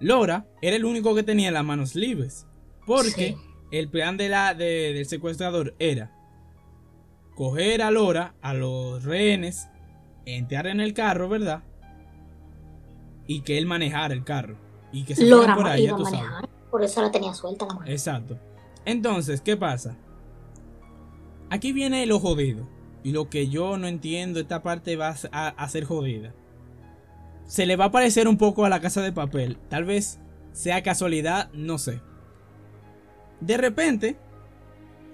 Lora era el único que tenía las manos libres. Porque el plan de la, del secuestrador era coger a Lora, a los rehenes, entrar en el carro, ¿verdad? Y que él manejara el carro. Y que se Lora por ahí, tú Por eso la tenía suelta la mano. Exacto. Entonces, ¿qué pasa? Aquí viene lo jodido. Y lo que yo no entiendo, esta parte va a, ser jodida. Se le va a parecer un poco a la casa de papel. Tal vez sea casualidad, no sé. De repente,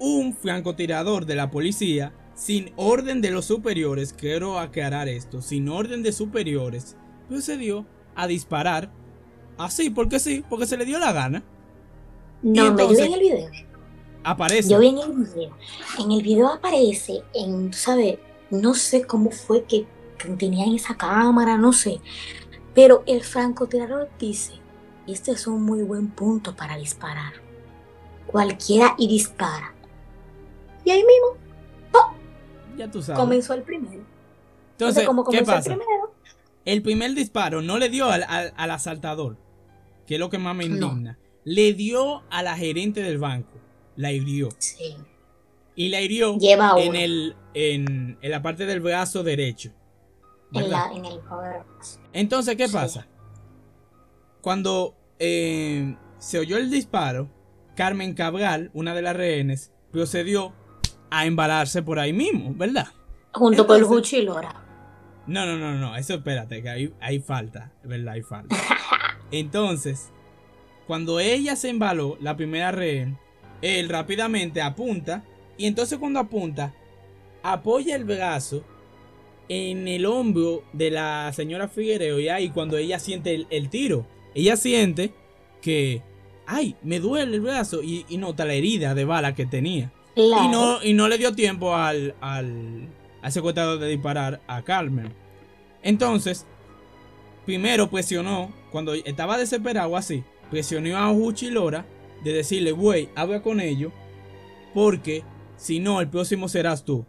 un francotirador de la policía, sin orden de los superiores, quiero aclarar esto, sin orden de superiores, procedió a disparar. Así, porque sí, porque se le dio la gana. No, me en el video. Aparece. Yo vi en el video. En el video aparece, en, ¿sabes? No sé cómo fue que tenían esa cámara, no sé. Pero el francotirador dice, este es un muy buen punto para disparar. Cualquiera y dispara. Y ahí mismo, Ya tú sabes. Comenzó el primero. Entonces, ¿qué pasa? El, el, primer disparo no le dio al, al, asaltador, que es lo que más me indigna. Le dio a la gerente del banco la hirió. Sí. Y la hirió en, el, en, la parte del brazo derecho. En, la, en, el Entonces, ¿qué pasa? Cuando eh, se oyó el disparo, Carmen Cabral, una de las rehenes, procedió a embalarse por ahí mismo, ¿verdad? Junto con el Gucci y Lora. No, no, no, no, eso espérate, que hay, hay falta, ¿verdad? Hay falta. Entonces, cuando ella se embaló, la primera rehén, él rápidamente apunta y entonces cuando apunta, apoya el brazo en el hombro de la señora Figuereo y ahí cuando ella siente el, tiro, ella siente que, ay, me duele el brazo y, nota la herida de bala que tenía. Y, no, y no le dio tiempo al, al, al secuestrador de disparar a Carmen. Entonces, primero presionó, cuando estaba desesperado así, presionó a Uchi Lora de decirle, güey, habla con ellos, porque si no, el próximo serás tú.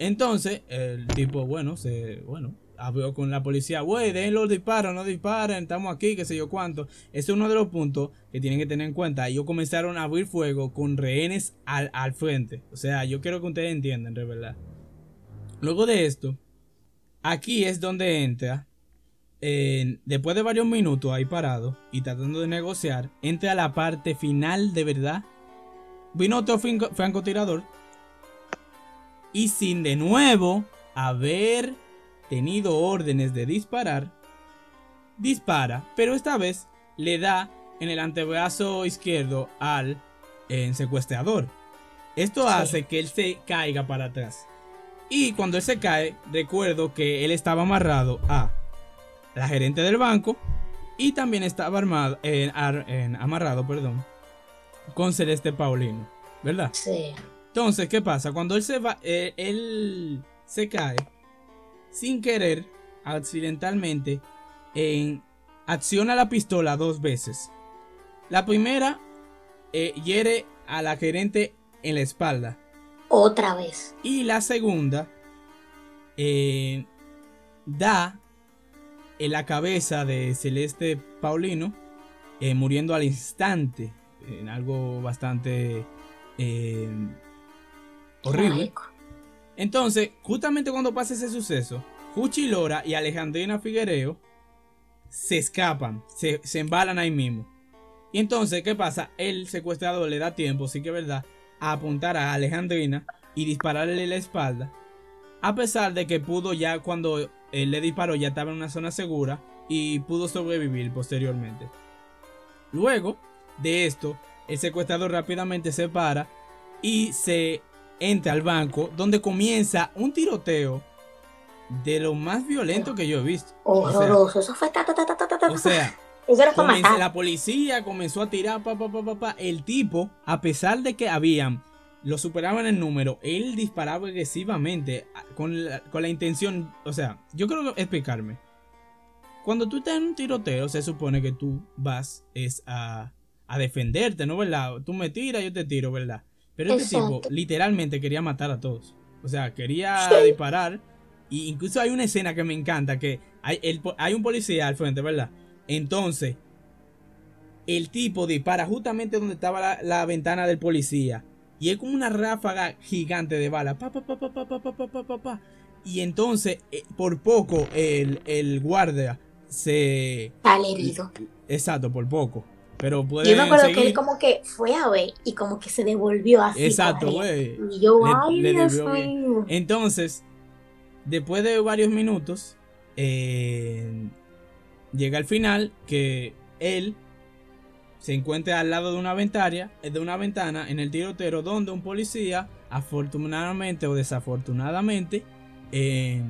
Entonces, el tipo, bueno, se, bueno, habló con la policía, güey, déjenlo disparar, no disparen, estamos aquí, qué sé yo cuánto. Ese es uno de los puntos que tienen que tener en cuenta. Ellos comenzaron a abrir fuego con rehenes al, al frente. O sea, yo quiero que ustedes entiendan, de verdad. Luego de esto, aquí es donde entra después de varios minutos ahí parado y tratando de negociar, entra a la parte final de verdad. Vino otro francotirador y sin de nuevo haber tenido órdenes de disparar, dispara, pero esta vez le da en el antebrazo izquierdo al en secuestrador. Esto hace que él se caiga para atrás. Y cuando él se cae, recuerdo que él estaba amarrado a la gerente del banco y también estaba armado, en- ar- en- amarrado perdón, con Celeste Paulino, ¿verdad? Sí. Entonces, ¿qué pasa? Cuando él se va, eh, él se cae sin querer, accidentalmente, en acciona la pistola dos veces. La primera eh, hiere a la gerente en la espalda Otra vez. y la segunda eh, da en la cabeza de Celeste Paulino, eh, muriendo al instante, en algo bastante horrible. Entonces, justamente cuando pasa ese suceso, Juchi Lora y Alejandrina Figuereo se escapan, se, se embalan ahí mismo. Y entonces, ¿qué pasa? El secuestrador le da tiempo, sí que es verdad, a apuntar a Alejandrina y dispararle la espalda. A pesar de que pudo ya cuando él le disparó ya estaba en una zona segura y pudo sobrevivir posteriormente. Luego de esto, el secuestrador rápidamente se para y se entra al banco donde comienza un tiroteo de lo más violento que yo he visto. O sea, Horroroso. Eso fue ta, ta, ta, ta, o sea, Eso era la policía comenzó a tirar, pa, pa, pa, pa, pa. El tipo, a pesar de que habían, lo superaban en número, él disparaba agresivamente con la, con la intención, o sea, yo creo que explicarme. Cuando tú estás en un tiroteo, se supone que tú vas es a, a defenderte, ¿no? ¿Verdad? Tú me tiras, yo te tiro, ¿verdad? Pero este Exacto. tipo literalmente quería matar a todos. O sea, quería disparar. Y incluso hay una escena que me encanta, que hay, el po- hay un policía al frente, ¿verdad? Entonces, el tipo dispara justamente donde estaba la, la ventana del policía. Y es como una ráfaga gigante de bala. Pa, pa, pa, pa, pa, pa, pa, pa, pa, pa. Y entonces, eh, por poco, el, el guardia se... Al herido. Exacto, por poco. Pero puede Yo me acuerdo que él como que fue a ver y como que se devolvió así. Exacto, güey. Y yo, Le- ay, le Dios mío. Entonces, después de varios minutos, eh, llega el final que él se encuentra al lado de una ventana, de una ventana en el tirotero donde un policía, afortunadamente o desafortunadamente, eh,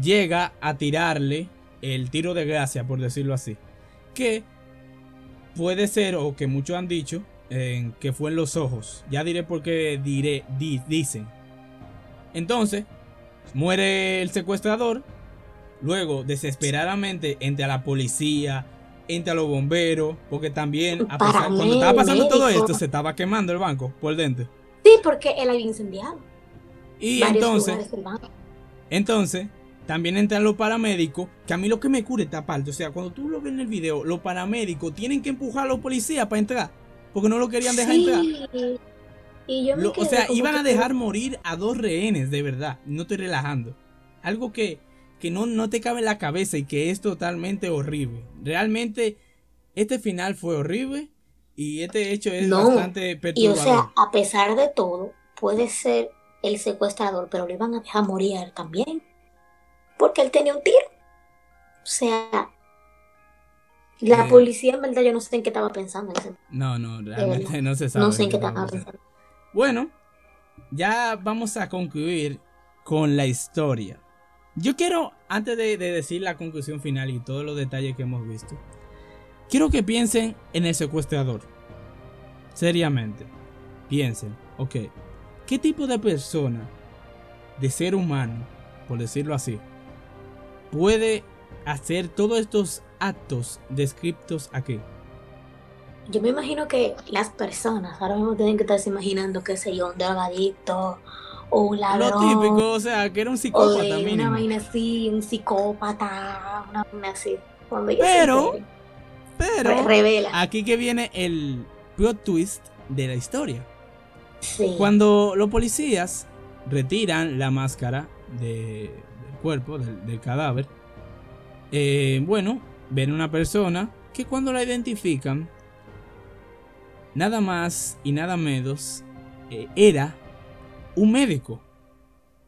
llega a tirarle el tiro de gracia, por decirlo así. Que puede ser, o que muchos han dicho, eh, que fue en los ojos. Ya diré por qué diré, di- dicen. Entonces, muere el secuestrador. Luego, desesperadamente, entra la policía, entra los bomberos, porque también, a pesar- cuando estaba pasando todo esto, se estaba quemando el banco por dentro. Sí, porque él había incendiado. Y varios entonces, entonces, también entran los paramédicos, que a mí lo que me cura esta parte, o sea, cuando tú lo ves en el video, los paramédicos tienen que empujar a los policías para entrar, porque no lo querían dejar Sí. entrar. Y yo me Lo- o sea, iban a dejar morir a dos rehenes, de verdad. No estoy relajando. Algo que, que no, no te cabe en la cabeza y que es totalmente horrible. Realmente, este final fue horrible y este hecho es No, bastante Y o perturbador. sea, a pesar de todo, puede ser el secuestrador, pero lo iban a dejar morir a él también. Porque él tenía un tiro. O sea, la Eh. policía en verdad yo no sé en qué estaba pensando. no, no, realmente verdad. no se sabe. No sé en qué estaba pensando. Bueno, ya vamos a concluir con la historia. Yo quiero, antes de, de decir la conclusión final y todos los detalles que hemos visto, quiero que piensen en el secuestrador. Seriamente. Piensen, ok, ¿qué tipo de persona, de ser humano, por decirlo así, puede hacer todos estos actos descriptos aquí? Yo me imagino que las personas ahora mismo tienen que estarse imaginando, qué sé yo, un drogadicto o un Lo ladrón. típico, o sea, que era un o psicópata de una vaina así, un psicópata, una vaina así. Cuando Pero- enteren, Pero re- revela. aquí que viene el plot twist de la historia. Sí. Cuando los policías retiran la máscara de- cuerpo, del, del cadáver, eh, bueno, ven una persona que cuando la identifican, nada más y nada menos, eh, era un médico,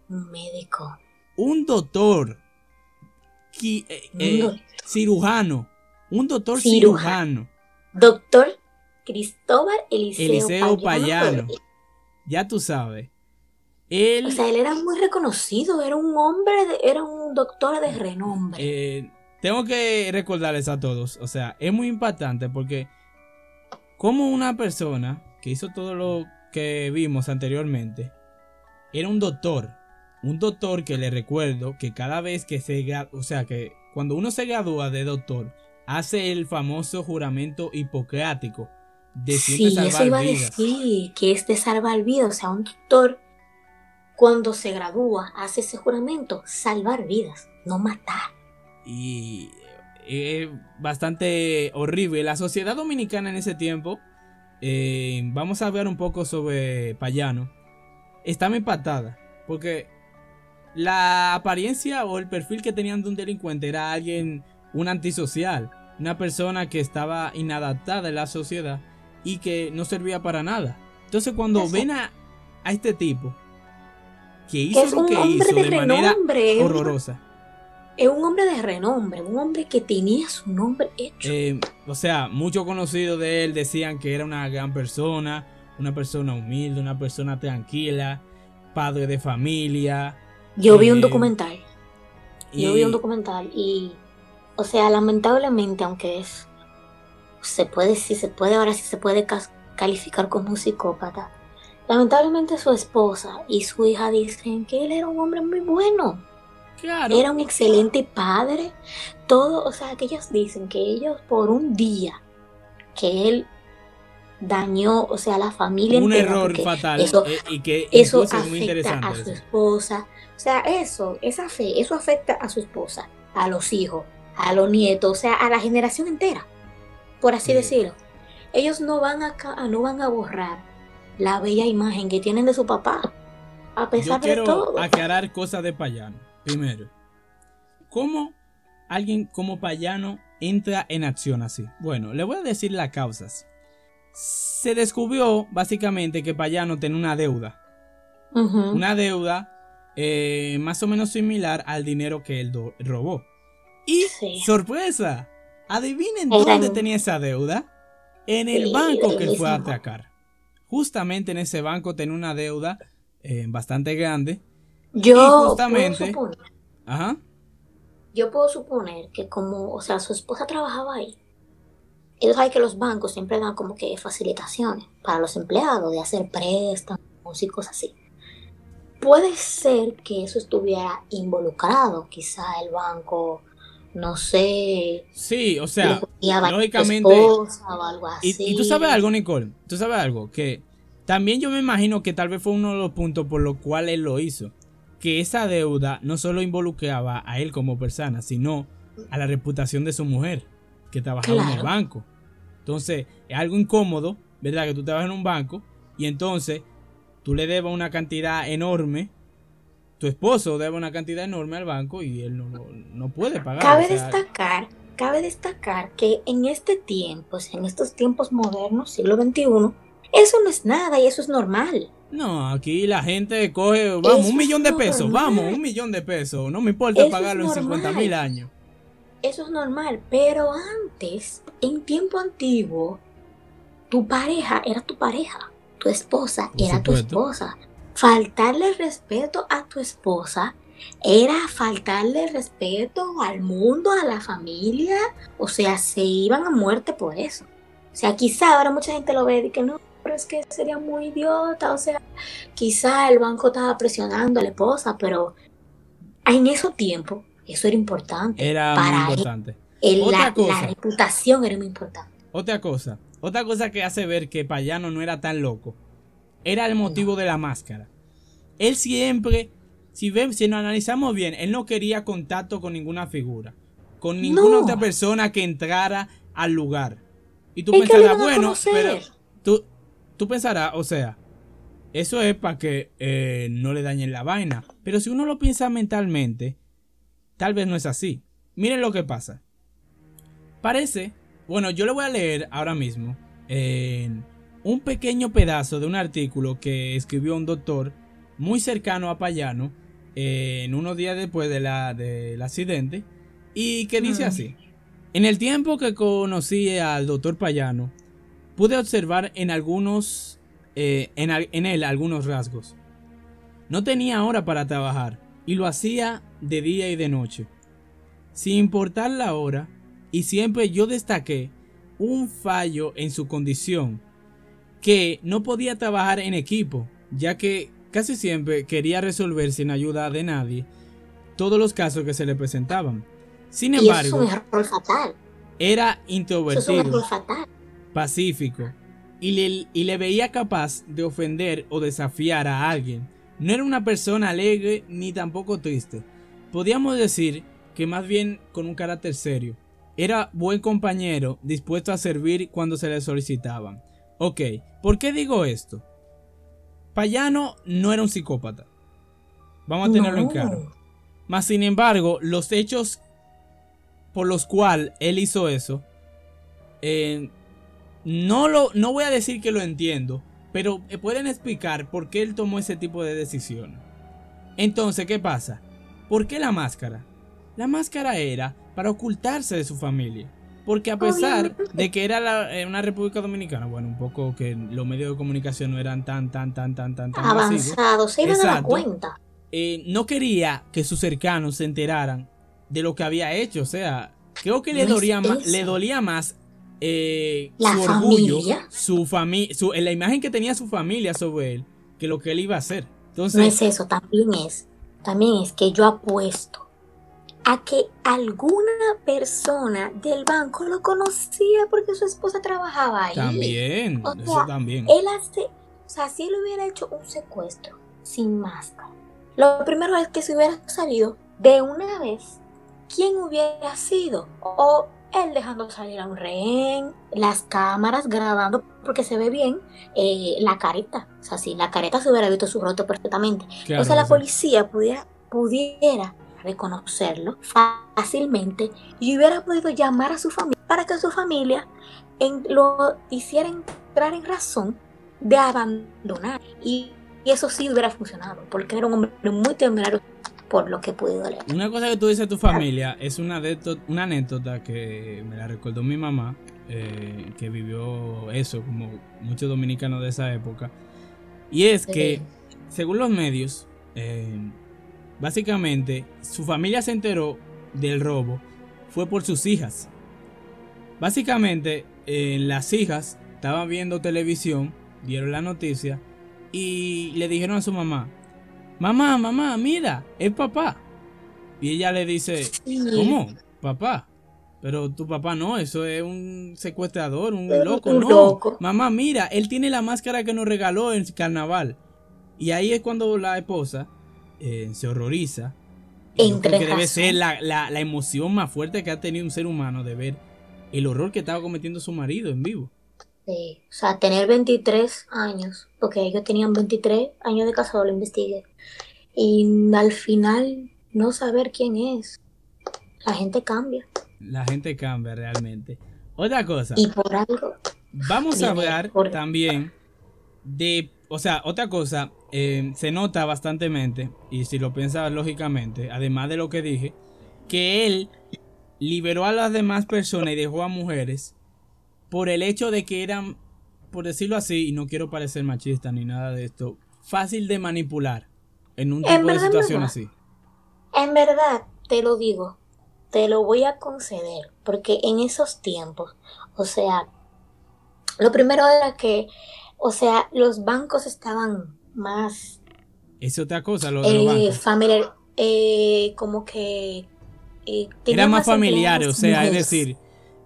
Un médico. un doctor, qui- eh, Un cirujano, un doctor Cirujano. cirujano. Doctor Cristóbal Eliseo, Eliseo Payano. Payano. Ya tú sabes. Él, O sea, él era muy reconocido, era un hombre, de- era un doctor de renombre. eh, tengo que recordarles a todos, o sea, es muy impactante porque como una persona que hizo todo lo que vimos anteriormente, era un doctor, un doctor que le recuerdo que cada vez que se, o sea, que cuando uno se gradúa de doctor, hace el famoso juramento hipocrático de siempre Sí, eso iba a decir, que es de salvar vidas. O sea, un doctor, cuando se gradúa, hace ese juramento, salvar vidas, no matar. y es bastante horrible. La sociedad dominicana en ese tiempo, eh, vamos a hablar un poco sobre Payano, estaba empatada, porque la apariencia o el perfil que tenían de un delincuente era alguien, un antisocial, una persona que estaba inadaptada en la sociedad y que no servía para nada. Entonces cuando ven a, a este tipo, que hizo es lo que hizo de de manera renombre. horrorosa. Es un hombre de renombre, un hombre que tenía su nombre hecho. Eh, o sea, muchos conocidos de él decían que era una gran persona, una persona humilde, una persona tranquila, padre de familia. Yo vi un eh, documental. Yo vi un documental y, o sea, lamentablemente, aunque es, se puede, si se puede, ahora sí se puede calificar como un psicópata. Lamentablemente su esposa y su hija dicen que él era un hombre muy bueno, Claro. era un excelente padre, todo, o sea, que ellos dicen que ellos por un día que él dañó, o sea, a la familia un entera, error fatal eso- eh, y que eso muy afecta interesante. a su esposa. O sea, eso, esa fe, eso afecta a su esposa, a los hijos, a los nietos, o sea, a la generación entera, por así Sí. decirlo. Ellos no van a, no van a borrar la bella imagen que tienen de su papá, a Yo pesar de todo. aclarar cosas de Payano. Primero, ¿cómo alguien como Payano entra en acción así? Bueno, le voy a decir las causas. Se descubrió básicamente que Payano tenía una deuda. Una deuda eh, más o menos similar al dinero que él robó. Y Sí. sorpresa, adivinen Era dónde en- tenía esa deuda. En el banco que él fue a mismo. Justamente en ese banco tenía una deuda eh, bastante grande. Yo justamente- puedo suponer, Ajá. yo puedo suponer que como, o sea, su esposa trabajaba ahí. Ellos saben que los bancos siempre dan como que facilitaciones para los empleados de hacer préstamos y cosas así. Puede ser que eso estuviera involucrado, quizá el banco, no sé, Sí, o sea, lógicamente- esposa o algo y, así. y tú sabes algo, Nicole, tú sabes algo, que también yo me imagino que tal vez fue uno de los puntos por los cuales él lo hizo. Que esa deuda no solo involucraba a él como persona, sino a la reputación de su mujer, que trabajaba en el banco. Entonces, es algo incómodo, ¿verdad? Que tú trabajas en un banco y entonces tú le debas una cantidad enorme, tu esposo debe una cantidad enorme al banco y él no, no- no puede pagar. Cabe o sea, destacar, cabe destacar que en este tiempo, sea, en estos tiempos modernos, siglo XXI, eso no es nada y eso es normal. No, aquí la gente coge, vamos, Eso un millón de es pesos, normal. vamos, un millón de pesos. No me importa Eso es pagarlo en normal. 50 mil años. Eso es normal, pero antes, en tiempo antiguo, tu pareja era tu pareja, tu esposa Por era tu esposa. Faltarle respeto a tu esposa era faltarle respeto al mundo, a la familia, o sea, se iban a muerte por eso. O sea, quizá ahora mucha gente lo ve y que no, pero es que sería muy idiota, o sea, quizá el banco estaba presionando a la esposa, pero en esos tiempos eso era importante. Era Para muy importante. El- Otra la, cosa. la reputación era muy importante. Otra cosa, otra cosa que hace ver que Payano no era tan loco, era el motivo de la máscara. Él siempre, si, ve, si nos analizamos bien, él no quería contacto con ninguna figura, con ninguna No. otra persona que entrara al lugar. Y tú pensarás, bueno, pero tú, tú pensarás, o sea, eso es para que eh, no le dañen la vaina. Pero si uno lo piensa mentalmente, tal vez no es así. Miren lo que pasa. Parece, bueno, yo le voy a leer ahora mismo un pequeño pedazo de un artículo que escribió un doctor muy cercano a Payano eh, en unos días después de la, del accidente y que dice Mm. así. En el tiempo que conocí al doctor Payano, pude observar en algunos, eh, en, en él algunos rasgos. No tenía hora para trabajar y lo hacía de día y de noche. Sin importar la hora, y siempre yo destaqué un fallo en su condición, que no podía trabajar en equipo, ya que casi siempre quería resolver sin ayuda de nadie todos los casos que se le presentaban. Sin embargo, era introvertido pacífico y le, y le veía capaz de ofender o desafiar a alguien. No era una persona alegre ni tampoco triste. Podíamos decir que más bien con un carácter serio. Era buen compañero, dispuesto a servir cuando se le solicitaban. Ok, ¿por qué digo esto? Payano no era un psicópata. Vamos a tenerlo en claro. Mas sin embargo, los hechos por los cuales él hizo eso, eh, no lo, no voy a decir que lo entiendo, pero pueden explicar por qué él tomó ese tipo de decisiones. Entonces, ¿qué pasa? ¿Por qué la máscara? La máscara era para ocultarse de su familia. Porque a pesar de que era la- eh, una República Dominicana, bueno, un poco que los medios de comunicación no eran tan, tan, tan, tan, tan, tan masivos, Avanzado, se iban a dar Exacto. cuenta. eh, no quería que sus cercanos se enteraran de lo que había hecho. O sea, creo que le, No dolía, le dolía más eh, La su orgullo, familia. su familia, la imagen que tenía su familia sobre él, que lo que él iba a hacer. No Entonces, es eso, también es. También es que yo apuesto a que alguna persona del banco lo conocía porque su esposa trabajaba ahí. también, O eso sea, también. Él hace, o sea, si él hubiera hecho un secuestro sin máscara, lo primero es que se hubiera salido de una vez quién hubiera sido o él dejando salir a un rehén, las cámaras grabando porque se ve bien eh, la careta, o sea, si la careta se hubiera visto su rostro perfectamente, Claro, o sea, la policía pudiera, pudiera reconocerlo fácilmente y hubiera podido llamar a su familia para que su familia en- lo hiciera entrar en razón de abandonar. Y, y eso sí hubiera funcionado, porque era un hombre muy temerario por lo que pude leer. Una cosa que tú dices de tu familia es una, anécdota- una anécdota que me la recordó mi mamá, eh, que vivió eso, como muchos dominicanos de esa época. Y es que, según los medios, eh, básicamente su familia se enteró del robo fue por sus hijas. Básicamente, eh, las hijas estaban viendo televisión, vieron la noticia y le dijeron a su mamá, mamá, mamá, mira, es papá. Y ella le dice, ¿cómo? Papá. Pero tu papá no, eso es un secuestrador, un loco, no. loco. Mamá, mira, él tiene la máscara que nos regaló en el carnaval. Y ahí es cuando la esposa eh, se horroriza. Y yo Entre creo que debe ser la, la- la emoción más fuerte que ha tenido un ser humano de ver el horror que estaba cometiendo su marido en vivo. Sí, o sea, tener 23 años, porque ellos tenían 23 años de casado, lo investigué. Y al final no saber quién es. La gente cambia. La gente cambia realmente. Otra cosa. Y por algo, Vamos a hablar por- también de, o sea, otra cosa, eh, se nota bastantemente, y si lo piensas lógicamente, además de lo que dije, que él liberó a las demás personas y dejó a mujeres por el hecho de que eran, por decirlo así, y no quiero parecer machista ni nada de esto, fácil de manipular en un En tipo de situación así. en verdad, te lo digo, te lo voy a conceder, porque en esos tiempos, o sea, lo primero era que, o sea, los bancos estaban más Es otra cosa, lo de los eh, bancos. familiar, eh, como que eh, Era tenían más familiar, o sea, es decir,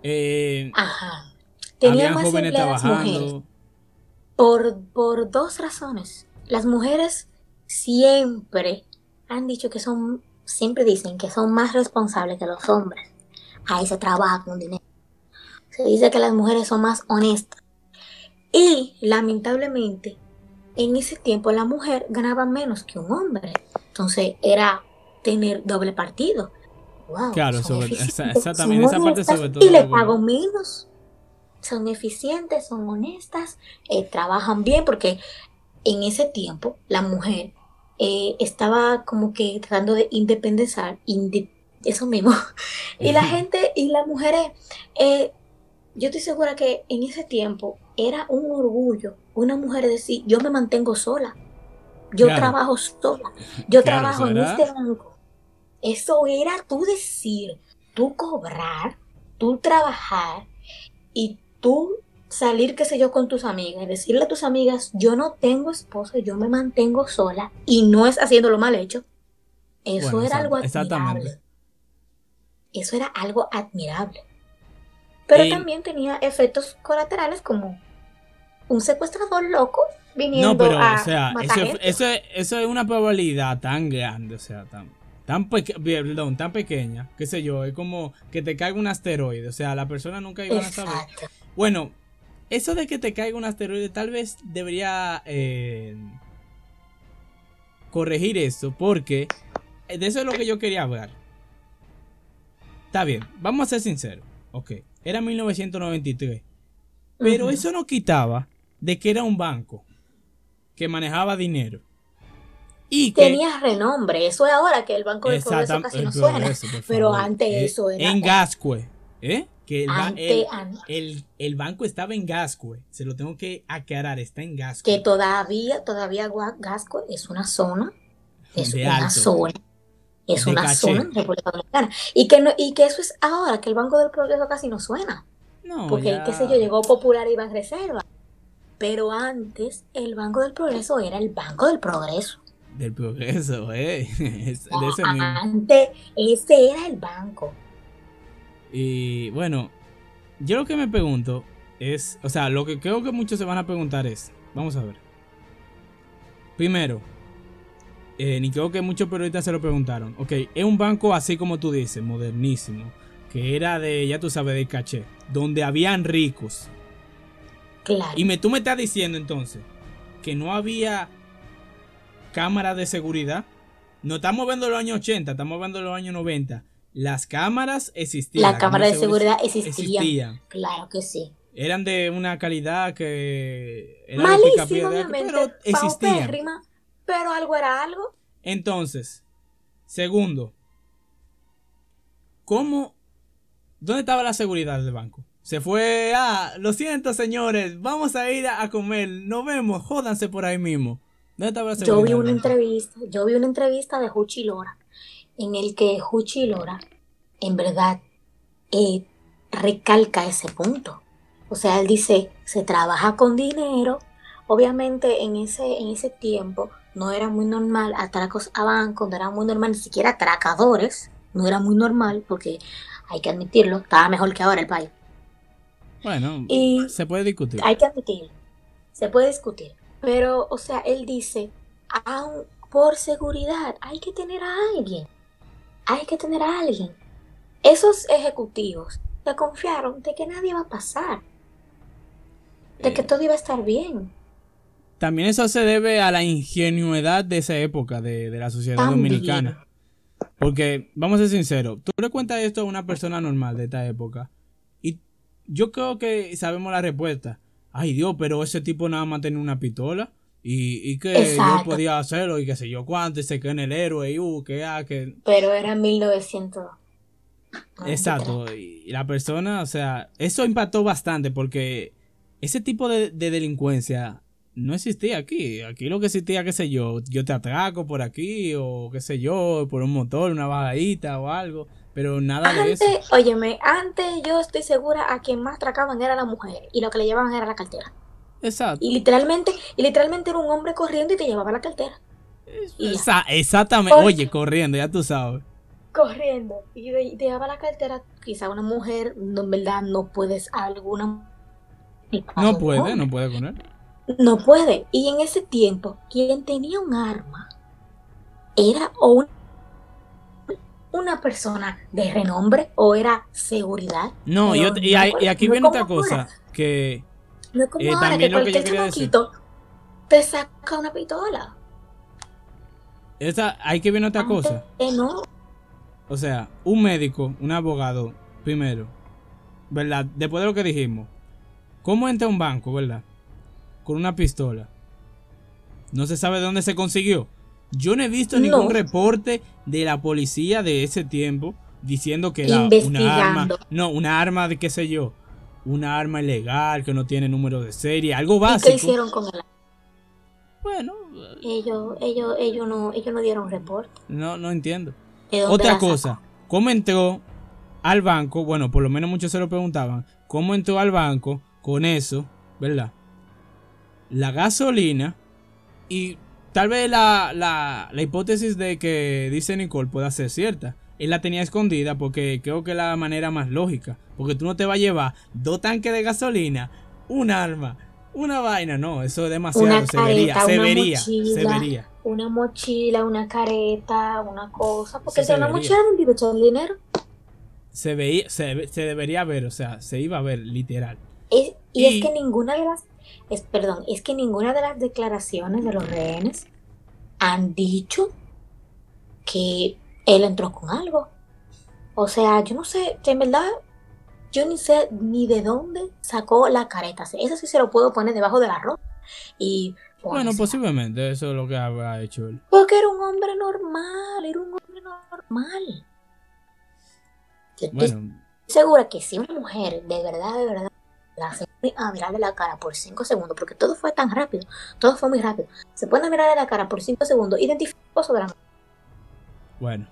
eh, Ajá. Tenían habían más jóvenes empleadas trabajando. mujeres. Por, por dos razones. Las mujeres siempre han dicho que son, siempre dicen que son más responsables que los hombres. Ahí se trabaja con dinero. Se dice que las mujeres son más honestas. Y lamentablemente, en ese tiempo la mujer ganaba menos que un hombre. Entonces era tener doble partido. Wow, Claro, sobre- esa- exactamente, esa parte sobre todo Y le pago menos. Son eficientes, son honestas, eh, trabajan bien, porque en ese tiempo la mujer eh, estaba como que tratando de independizar, inde- eso mismo. Y la gente y las mujeres eh, yo estoy segura que en ese tiempo era un orgullo una mujer decir, yo me mantengo sola, yo Claro. trabajo sola, yo Claro, trabajo en este banco. Eso era tú decir, tú cobrar, tú trabajar y tú salir, qué sé yo, con tus amigas y decirle a tus amigas, yo no tengo esposo, yo me mantengo sola y no es haciéndolo mal hecho. Eso Bueno, era algo admirable. Eso era algo admirable. Pero también tenía efectos colaterales como un secuestrador loco viniendo No, pero, a o sea, matar eso, gente. eso, es- eso es una probabilidad tan grande, o sea, tan, tan, peque- perdón, tan pequeña, qué sé yo, es como que te caiga un asteroide, o sea, la persona nunca iba a saber. Bueno, eso de que te caiga un asteroide tal vez debería eh, corregir esto, porque de eso es lo que yo quería hablar. Está bien, vamos a ser sinceros, ok, era 1993. Pero eso no quitaba de que era un banco que manejaba dinero. Y que Tenía renombre. Eso es ahora que el Banco del Progreso casi no suena. Pero antes Eh, eso era. En Gascue, ¿eh? Que el, ba- Antes, el- el- el banco estaba en Gascue. Se lo tengo que aclarar, está en Gascue. que todavía, todavía Gasco es una zona. Es De una alto. zona. Es una caché. zona en República Dominicana. Y que, no, y que eso es ahora, que el Banco del Progreso casi no suena. No, Porque, ya- qué sé yo, llegó Popular y Reserva. Pero antes, el Banco del Progreso era el Banco del Progreso. Del progreso, ¿eh? Es de ese mismo. Antes, ese era el banco. Y bueno, yo lo que me pregunto es, o sea, lo que creo que muchos se van a preguntar es, vamos a ver. Primero, eh, ni creo que muchos periodistas se lo preguntaron. Ok, es un banco así como tú dices, modernísimo, que era de, ya tú sabes, de caché, donde habían ricos. Claro. Y me, tú me estás diciendo entonces que no había cámaras de seguridad. No estamos viendo los años 80, estamos viendo los años 90. Las cámaras existían. Las cámaras de seguridad existían. existían. Claro que sí. Eran de una calidad que... Era de Malísimo, picapiedra, obviamente. pero existían. paupérrima, pero algo era algo. Entonces, segundo, ¿cómo? ¿Dónde estaba la seguridad del banco? Se fue, ah, lo siento señores, vamos a ir a, a comer, nos vemos, jódanse por ahí mismo. ¿Dónde estaba la seguridad? Yo vi una entrevista, yo vi una entrevista de Juchi Lora, en el que Juchi Lora, en verdad, eh, recalca ese punto. O sea, él dice, se trabaja con dinero. Obviamente en ese, en ese tiempo no era muy normal atracos a bancos, no era muy normal ni siquiera atracadores, no era muy normal porque hay que admitirlo, estaba mejor que ahora el país. Bueno, Y se puede discutir. hay que admitirlo. Se puede discutir. Pero, o sea, él dice, aun por seguridad, hay que tener a alguien. Hay que tener a alguien. Esos ejecutivos se confiaron de que nadie va a pasar. De que Eh. todo iba a estar bien. También eso se debe a la ingenuidad de esa época de, de la sociedad También. dominicana. Porque, vamos a ser sinceros, tú le cuentas esto a una persona normal de esta época y yo creo que sabemos la respuesta. Ay Dios, pero ese tipo nada más tenía una pistola y, y que Exacto. yo podía hacerlo y qué sé yo cuánto, y se cree en el héroe y uh, que ah, que... Pero era 1900. Exacto, y la persona, o sea, eso impactó bastante porque ese tipo de, de delincuencia no existía aquí. Aquí lo que existía, qué sé yo, yo te atraco por aquí o qué sé yo, por un motor, una bajadita o algo, pero nada de eso. Antes, óyeme, antes yo estoy segura a quien más atracaban era la mujer y lo que le llevaban era la cartera. Exacto. Y literalmente, y literalmente era un hombre corriendo y te llevaba la cartera. Esa- exactamente, oye, corriendo, ya tú sabes. corriendo y te, llevaba la cartera. Quizá una mujer, no, en verdad, no puedes alguna. No puede, no puede con él. No puede. Y en ese tiempo, quien tenía un arma era o un- una persona de renombre o era seguridad. No, Pero yo- y, hay- y aquí no viene otra cosa, ahora. que No es como Eh, ahora también que cualquier chamaquito te saca una pistola. esa, hay que ver otra cosa. No. O sea, un médico, un abogado, primero, ¿verdad? Después de lo que dijimos, ¿cómo entra un banco, verdad? Con una pistola. No se sabe de dónde se consiguió. Yo no he visto No. ningún reporte de la policía de ese tiempo diciendo que era una arma. No, una arma de qué sé yo. una arma ilegal que no tiene número de serie, algo ¿Y básico. qué hicieron con él? Bueno, Ellos, ellos, ellos no, ellos no dieron reporte. no, no entiendo. ¿De dónde Otra cosa, ¿cómo entró al banco? Bueno, por lo menos muchos se lo preguntaban. ¿Cómo entró al banco con eso, verdad? La gasolina y tal vez la, la, la hipótesis de que dice Nicole pueda ser cierta. Él la tenía escondida porque creo que es la manera más lógica. Porque tú no te vas a llevar dos tanques de gasolina, un arma, una vaina. No, eso es demasiado. Una se vería, careta, se una vería, se mochila. vería. Una mochila, una careta, una cosa. Porque si se una vería. mochila de el dinero. Se veía, se, se debería ver, o sea, se iba a ver, literal. Es- y, Y- es que ninguna de las, es, perdón, es que ninguna de las declaraciones de los rehenes han dicho que él entró con algo. O sea, yo no sé, en verdad, yo ni sé ni de dónde sacó la careta. Eso sí se lo puedo poner debajo de la ropa. Y Bueno, posiblemente eso es lo que habrá hecho él. Porque era un hombre normal, era un hombre normal. Yo estoy Bueno, segura que si una mujer de verdad, de verdad, la hace a mirarle la cara por 5 segundos, porque todo fue tan rápido, todo fue muy rápido, se a mirarle la cara por 5 segundos, identificó sobre la bueno.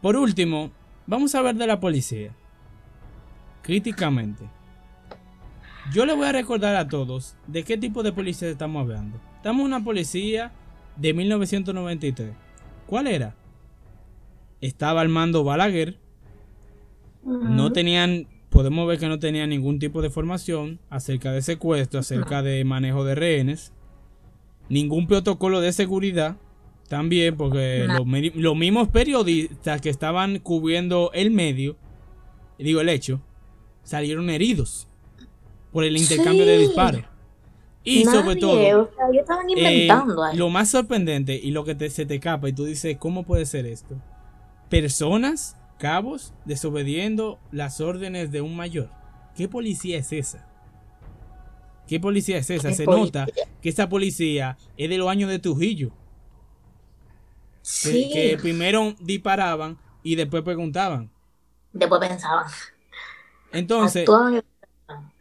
Por último, vamos a ver de la policía. Críticamente. Yo le voy a recordar a todos de qué tipo de policía estamos hablando. Estamos en una policía de 1993. ¿Cuál era? Estaba al mando Balaguer. No tenían, podemos ver que no tenían ningún tipo de formación acerca de secuestro, acerca de manejo de rehenes. Ningún protocolo de seguridad. También porque los, mismos periodistas que estaban cubriendo el medio, digo el hecho, salieron heridos por el intercambio de disparos. Y sobre todo, o sea, ellos estaban eh, ahí. lo más sorprendente y lo que te- se te escapa y tú dices, ¿cómo puede ser esto? Personas, cabos, desobediendo las órdenes de un mayor. ¿Qué policía es esa? ¿Qué policía es esa? ¿Qué Se policía? nota que esa policía es de los años de Trujillo. Que, sí, que primero disparaban y después preguntaban. después pensaban. Entonces, actuaban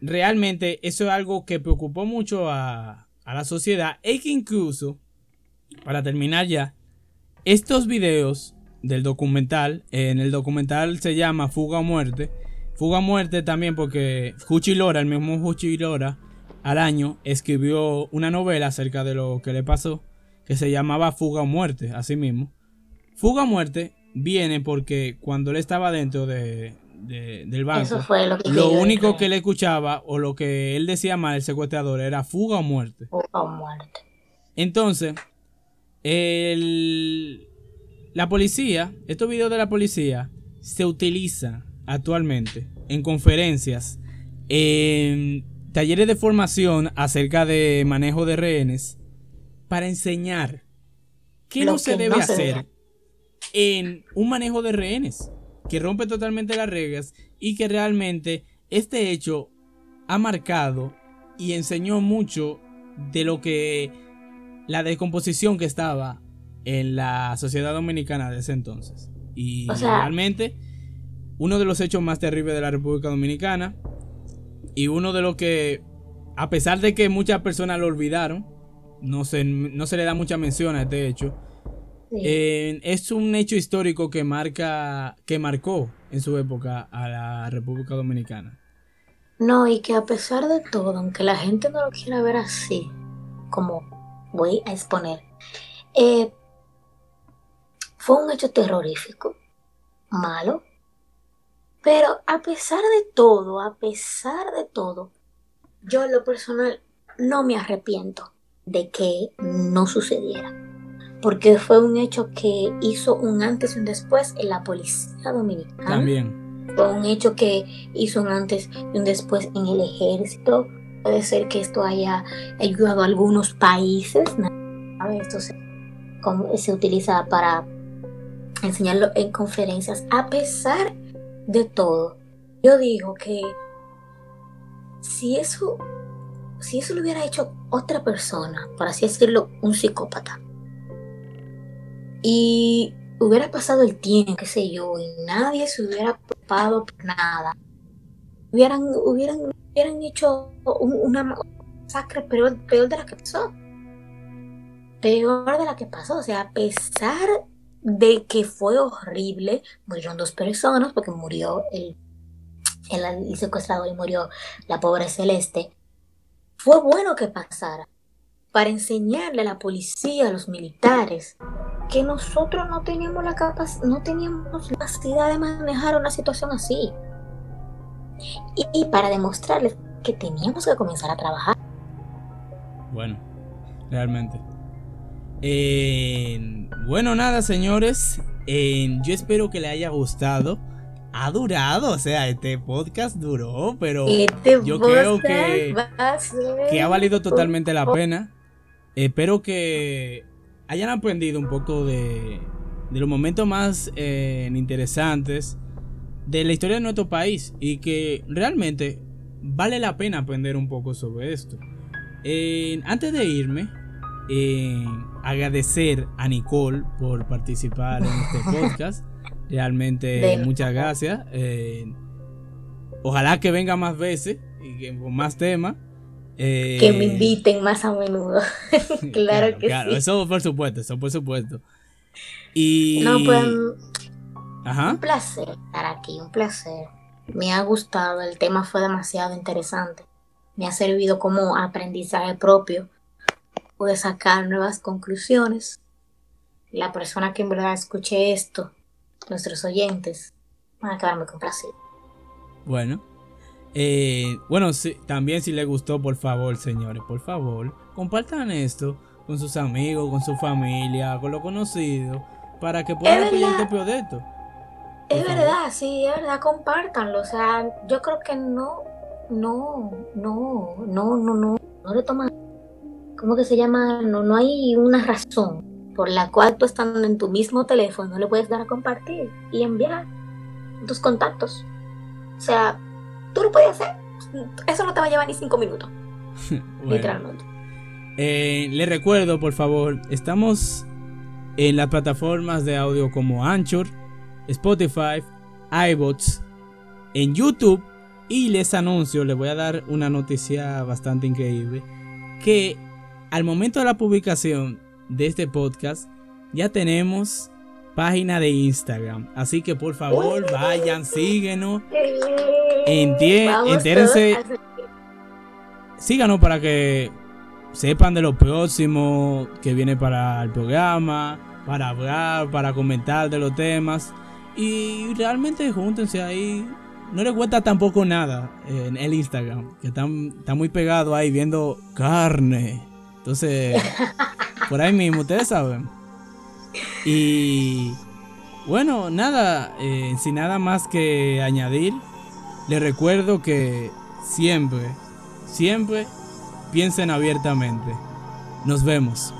realmente eso es algo que preocupó mucho a, a la sociedad y que incluso, para terminar ya, estos videos del documental, en el documental se llama Fuga o Muerte, Fuga o Muerte también porque Juchi Lora, el mismo Juchi Lora, al año escribió una novela acerca de lo que le pasó, que se llamaba Fuga o Muerte, así mismo. Fuga o Muerte viene porque cuando él estaba dentro de, de- del banco, Eso fue lo que lo yo único que él escuchaba o lo que él decía mal el secuestrador era fuga o muerte. Fuga o muerte. Entonces, el- la policía, estos videos de la policía se utilizan actualmente en conferencias, en talleres de formación acerca de manejo de rehenes para enseñar qué Lo no se debe no hacer en un manejo de rehenes que rompe totalmente las reglas y que realmente este hecho ha marcado y enseñó mucho de lo que la descomposición que estaba en la sociedad dominicana de ese entonces. Y O sea- realmente uno de los hechos más terribles de la República Dominicana y uno de los que, a pesar de que muchas personas lo olvidaron, no se, no se le da mucha mención a este hecho, Sí. eh, es un hecho histórico que marca, que marcó en su época a la República Dominicana. No, y que a pesar de todo, aunque la gente no lo quiera ver así, como voy a exponer, eh, fue un hecho terrorífico, malo, pero a pesar de todo, a pesar de todo, yo en lo personal no me arrepiento de que no sucediera, porque fue un hecho que hizo un antes y un después en la policía dominicana. También. Fue un hecho que hizo un antes y un después en el ejército. Puede ser que esto haya ayudado a algunos países. Esto se, se utiliza para enseñarlo en conferencias. A pesar de todo, yo digo que si eso, si eso lo hubiera hecho otra persona, por así decirlo, un psicópata, y hubiera pasado el tiempo, qué sé yo, y nadie se hubiera preocupado por nada. hubieran, hubieran, hubieran hecho una masacre peor, peor de la que pasó. Peor de la que pasó. O sea, a pesar de que fue horrible, murieron dos personas porque murió el, el, el y murió la pobre Celeste. Fue bueno que pasara para enseñarle a la policía, a los militares, que nosotros no teníamos la capacidad, no teníamos la capacidad de manejar una situación así. Y, para demostrarles que teníamos que comenzar a trabajar. Bueno, realmente. Bueno, nada, señores. yo espero que le haya gustado. Ha durado, o sea, este podcast duró, pero este yo creo que, que ha valido totalmente la pena. Espero que hayan aprendido un poco de, los momentos más eh, interesantes de la historia de nuestro país y que realmente vale la pena aprender un poco sobre esto. antes de irme, agradecer a Nicole por participar en este podcast. Realmente muchas gracias. ojalá que venga más veces y con más temas. que me inviten más a menudo. claro, que claro, sí. Eso por supuesto, eso por supuesto. Y. No, pues. Un placer estar aquí, un placer. Me ha gustado, el tema fue demasiado interesante. Me ha servido como aprendizaje propio. Pude sacar nuevas conclusiones. La persona que en verdad escuche esto, nuestros oyentes, van a quedarme complacidos. Bueno, eh, bueno, también si les gustó, por favor, señores, por favor, compartan esto con sus amigos, con su familia, con los conocidos, para que puedan apoyar este proyecto. Es verdad, sí, es verdad, compártanlo. O sea, yo creo que no, no, no, no, no, no, no le toman. ¿Cómo que se llama? No, no hay una razón por la cual tú estando en tu mismo teléfono no le puedes dar a compartir y enviar tus contactos. O sea, tú lo puedes hacer. Eso no te va a llevar ni cinco minutos. Literalmente. Eh, le recuerdo, por favor, estamos en las plataformas de audio como Anchor, Spotify, iBots, en YouTube. Y les anuncio, les voy a dar una noticia bastante increíble, que al momento de la publicación de este podcast ya tenemos página de Instagram. Así que por favor vayan, síguenos. Entérense. Síganos para que sepan de lo próximo que viene para el programa, para hablar, para comentar de los temas. Y realmente júntense ahí. No les cuesta tampoco nada en el Instagram, que están, está muy pegado ahí viendo carne. Entonces, por ahí mismo, ustedes saben. Y bueno, nada, eh, sin nada más que añadir, les recuerdo que siempre, siempre piensen abiertamente. Nos vemos.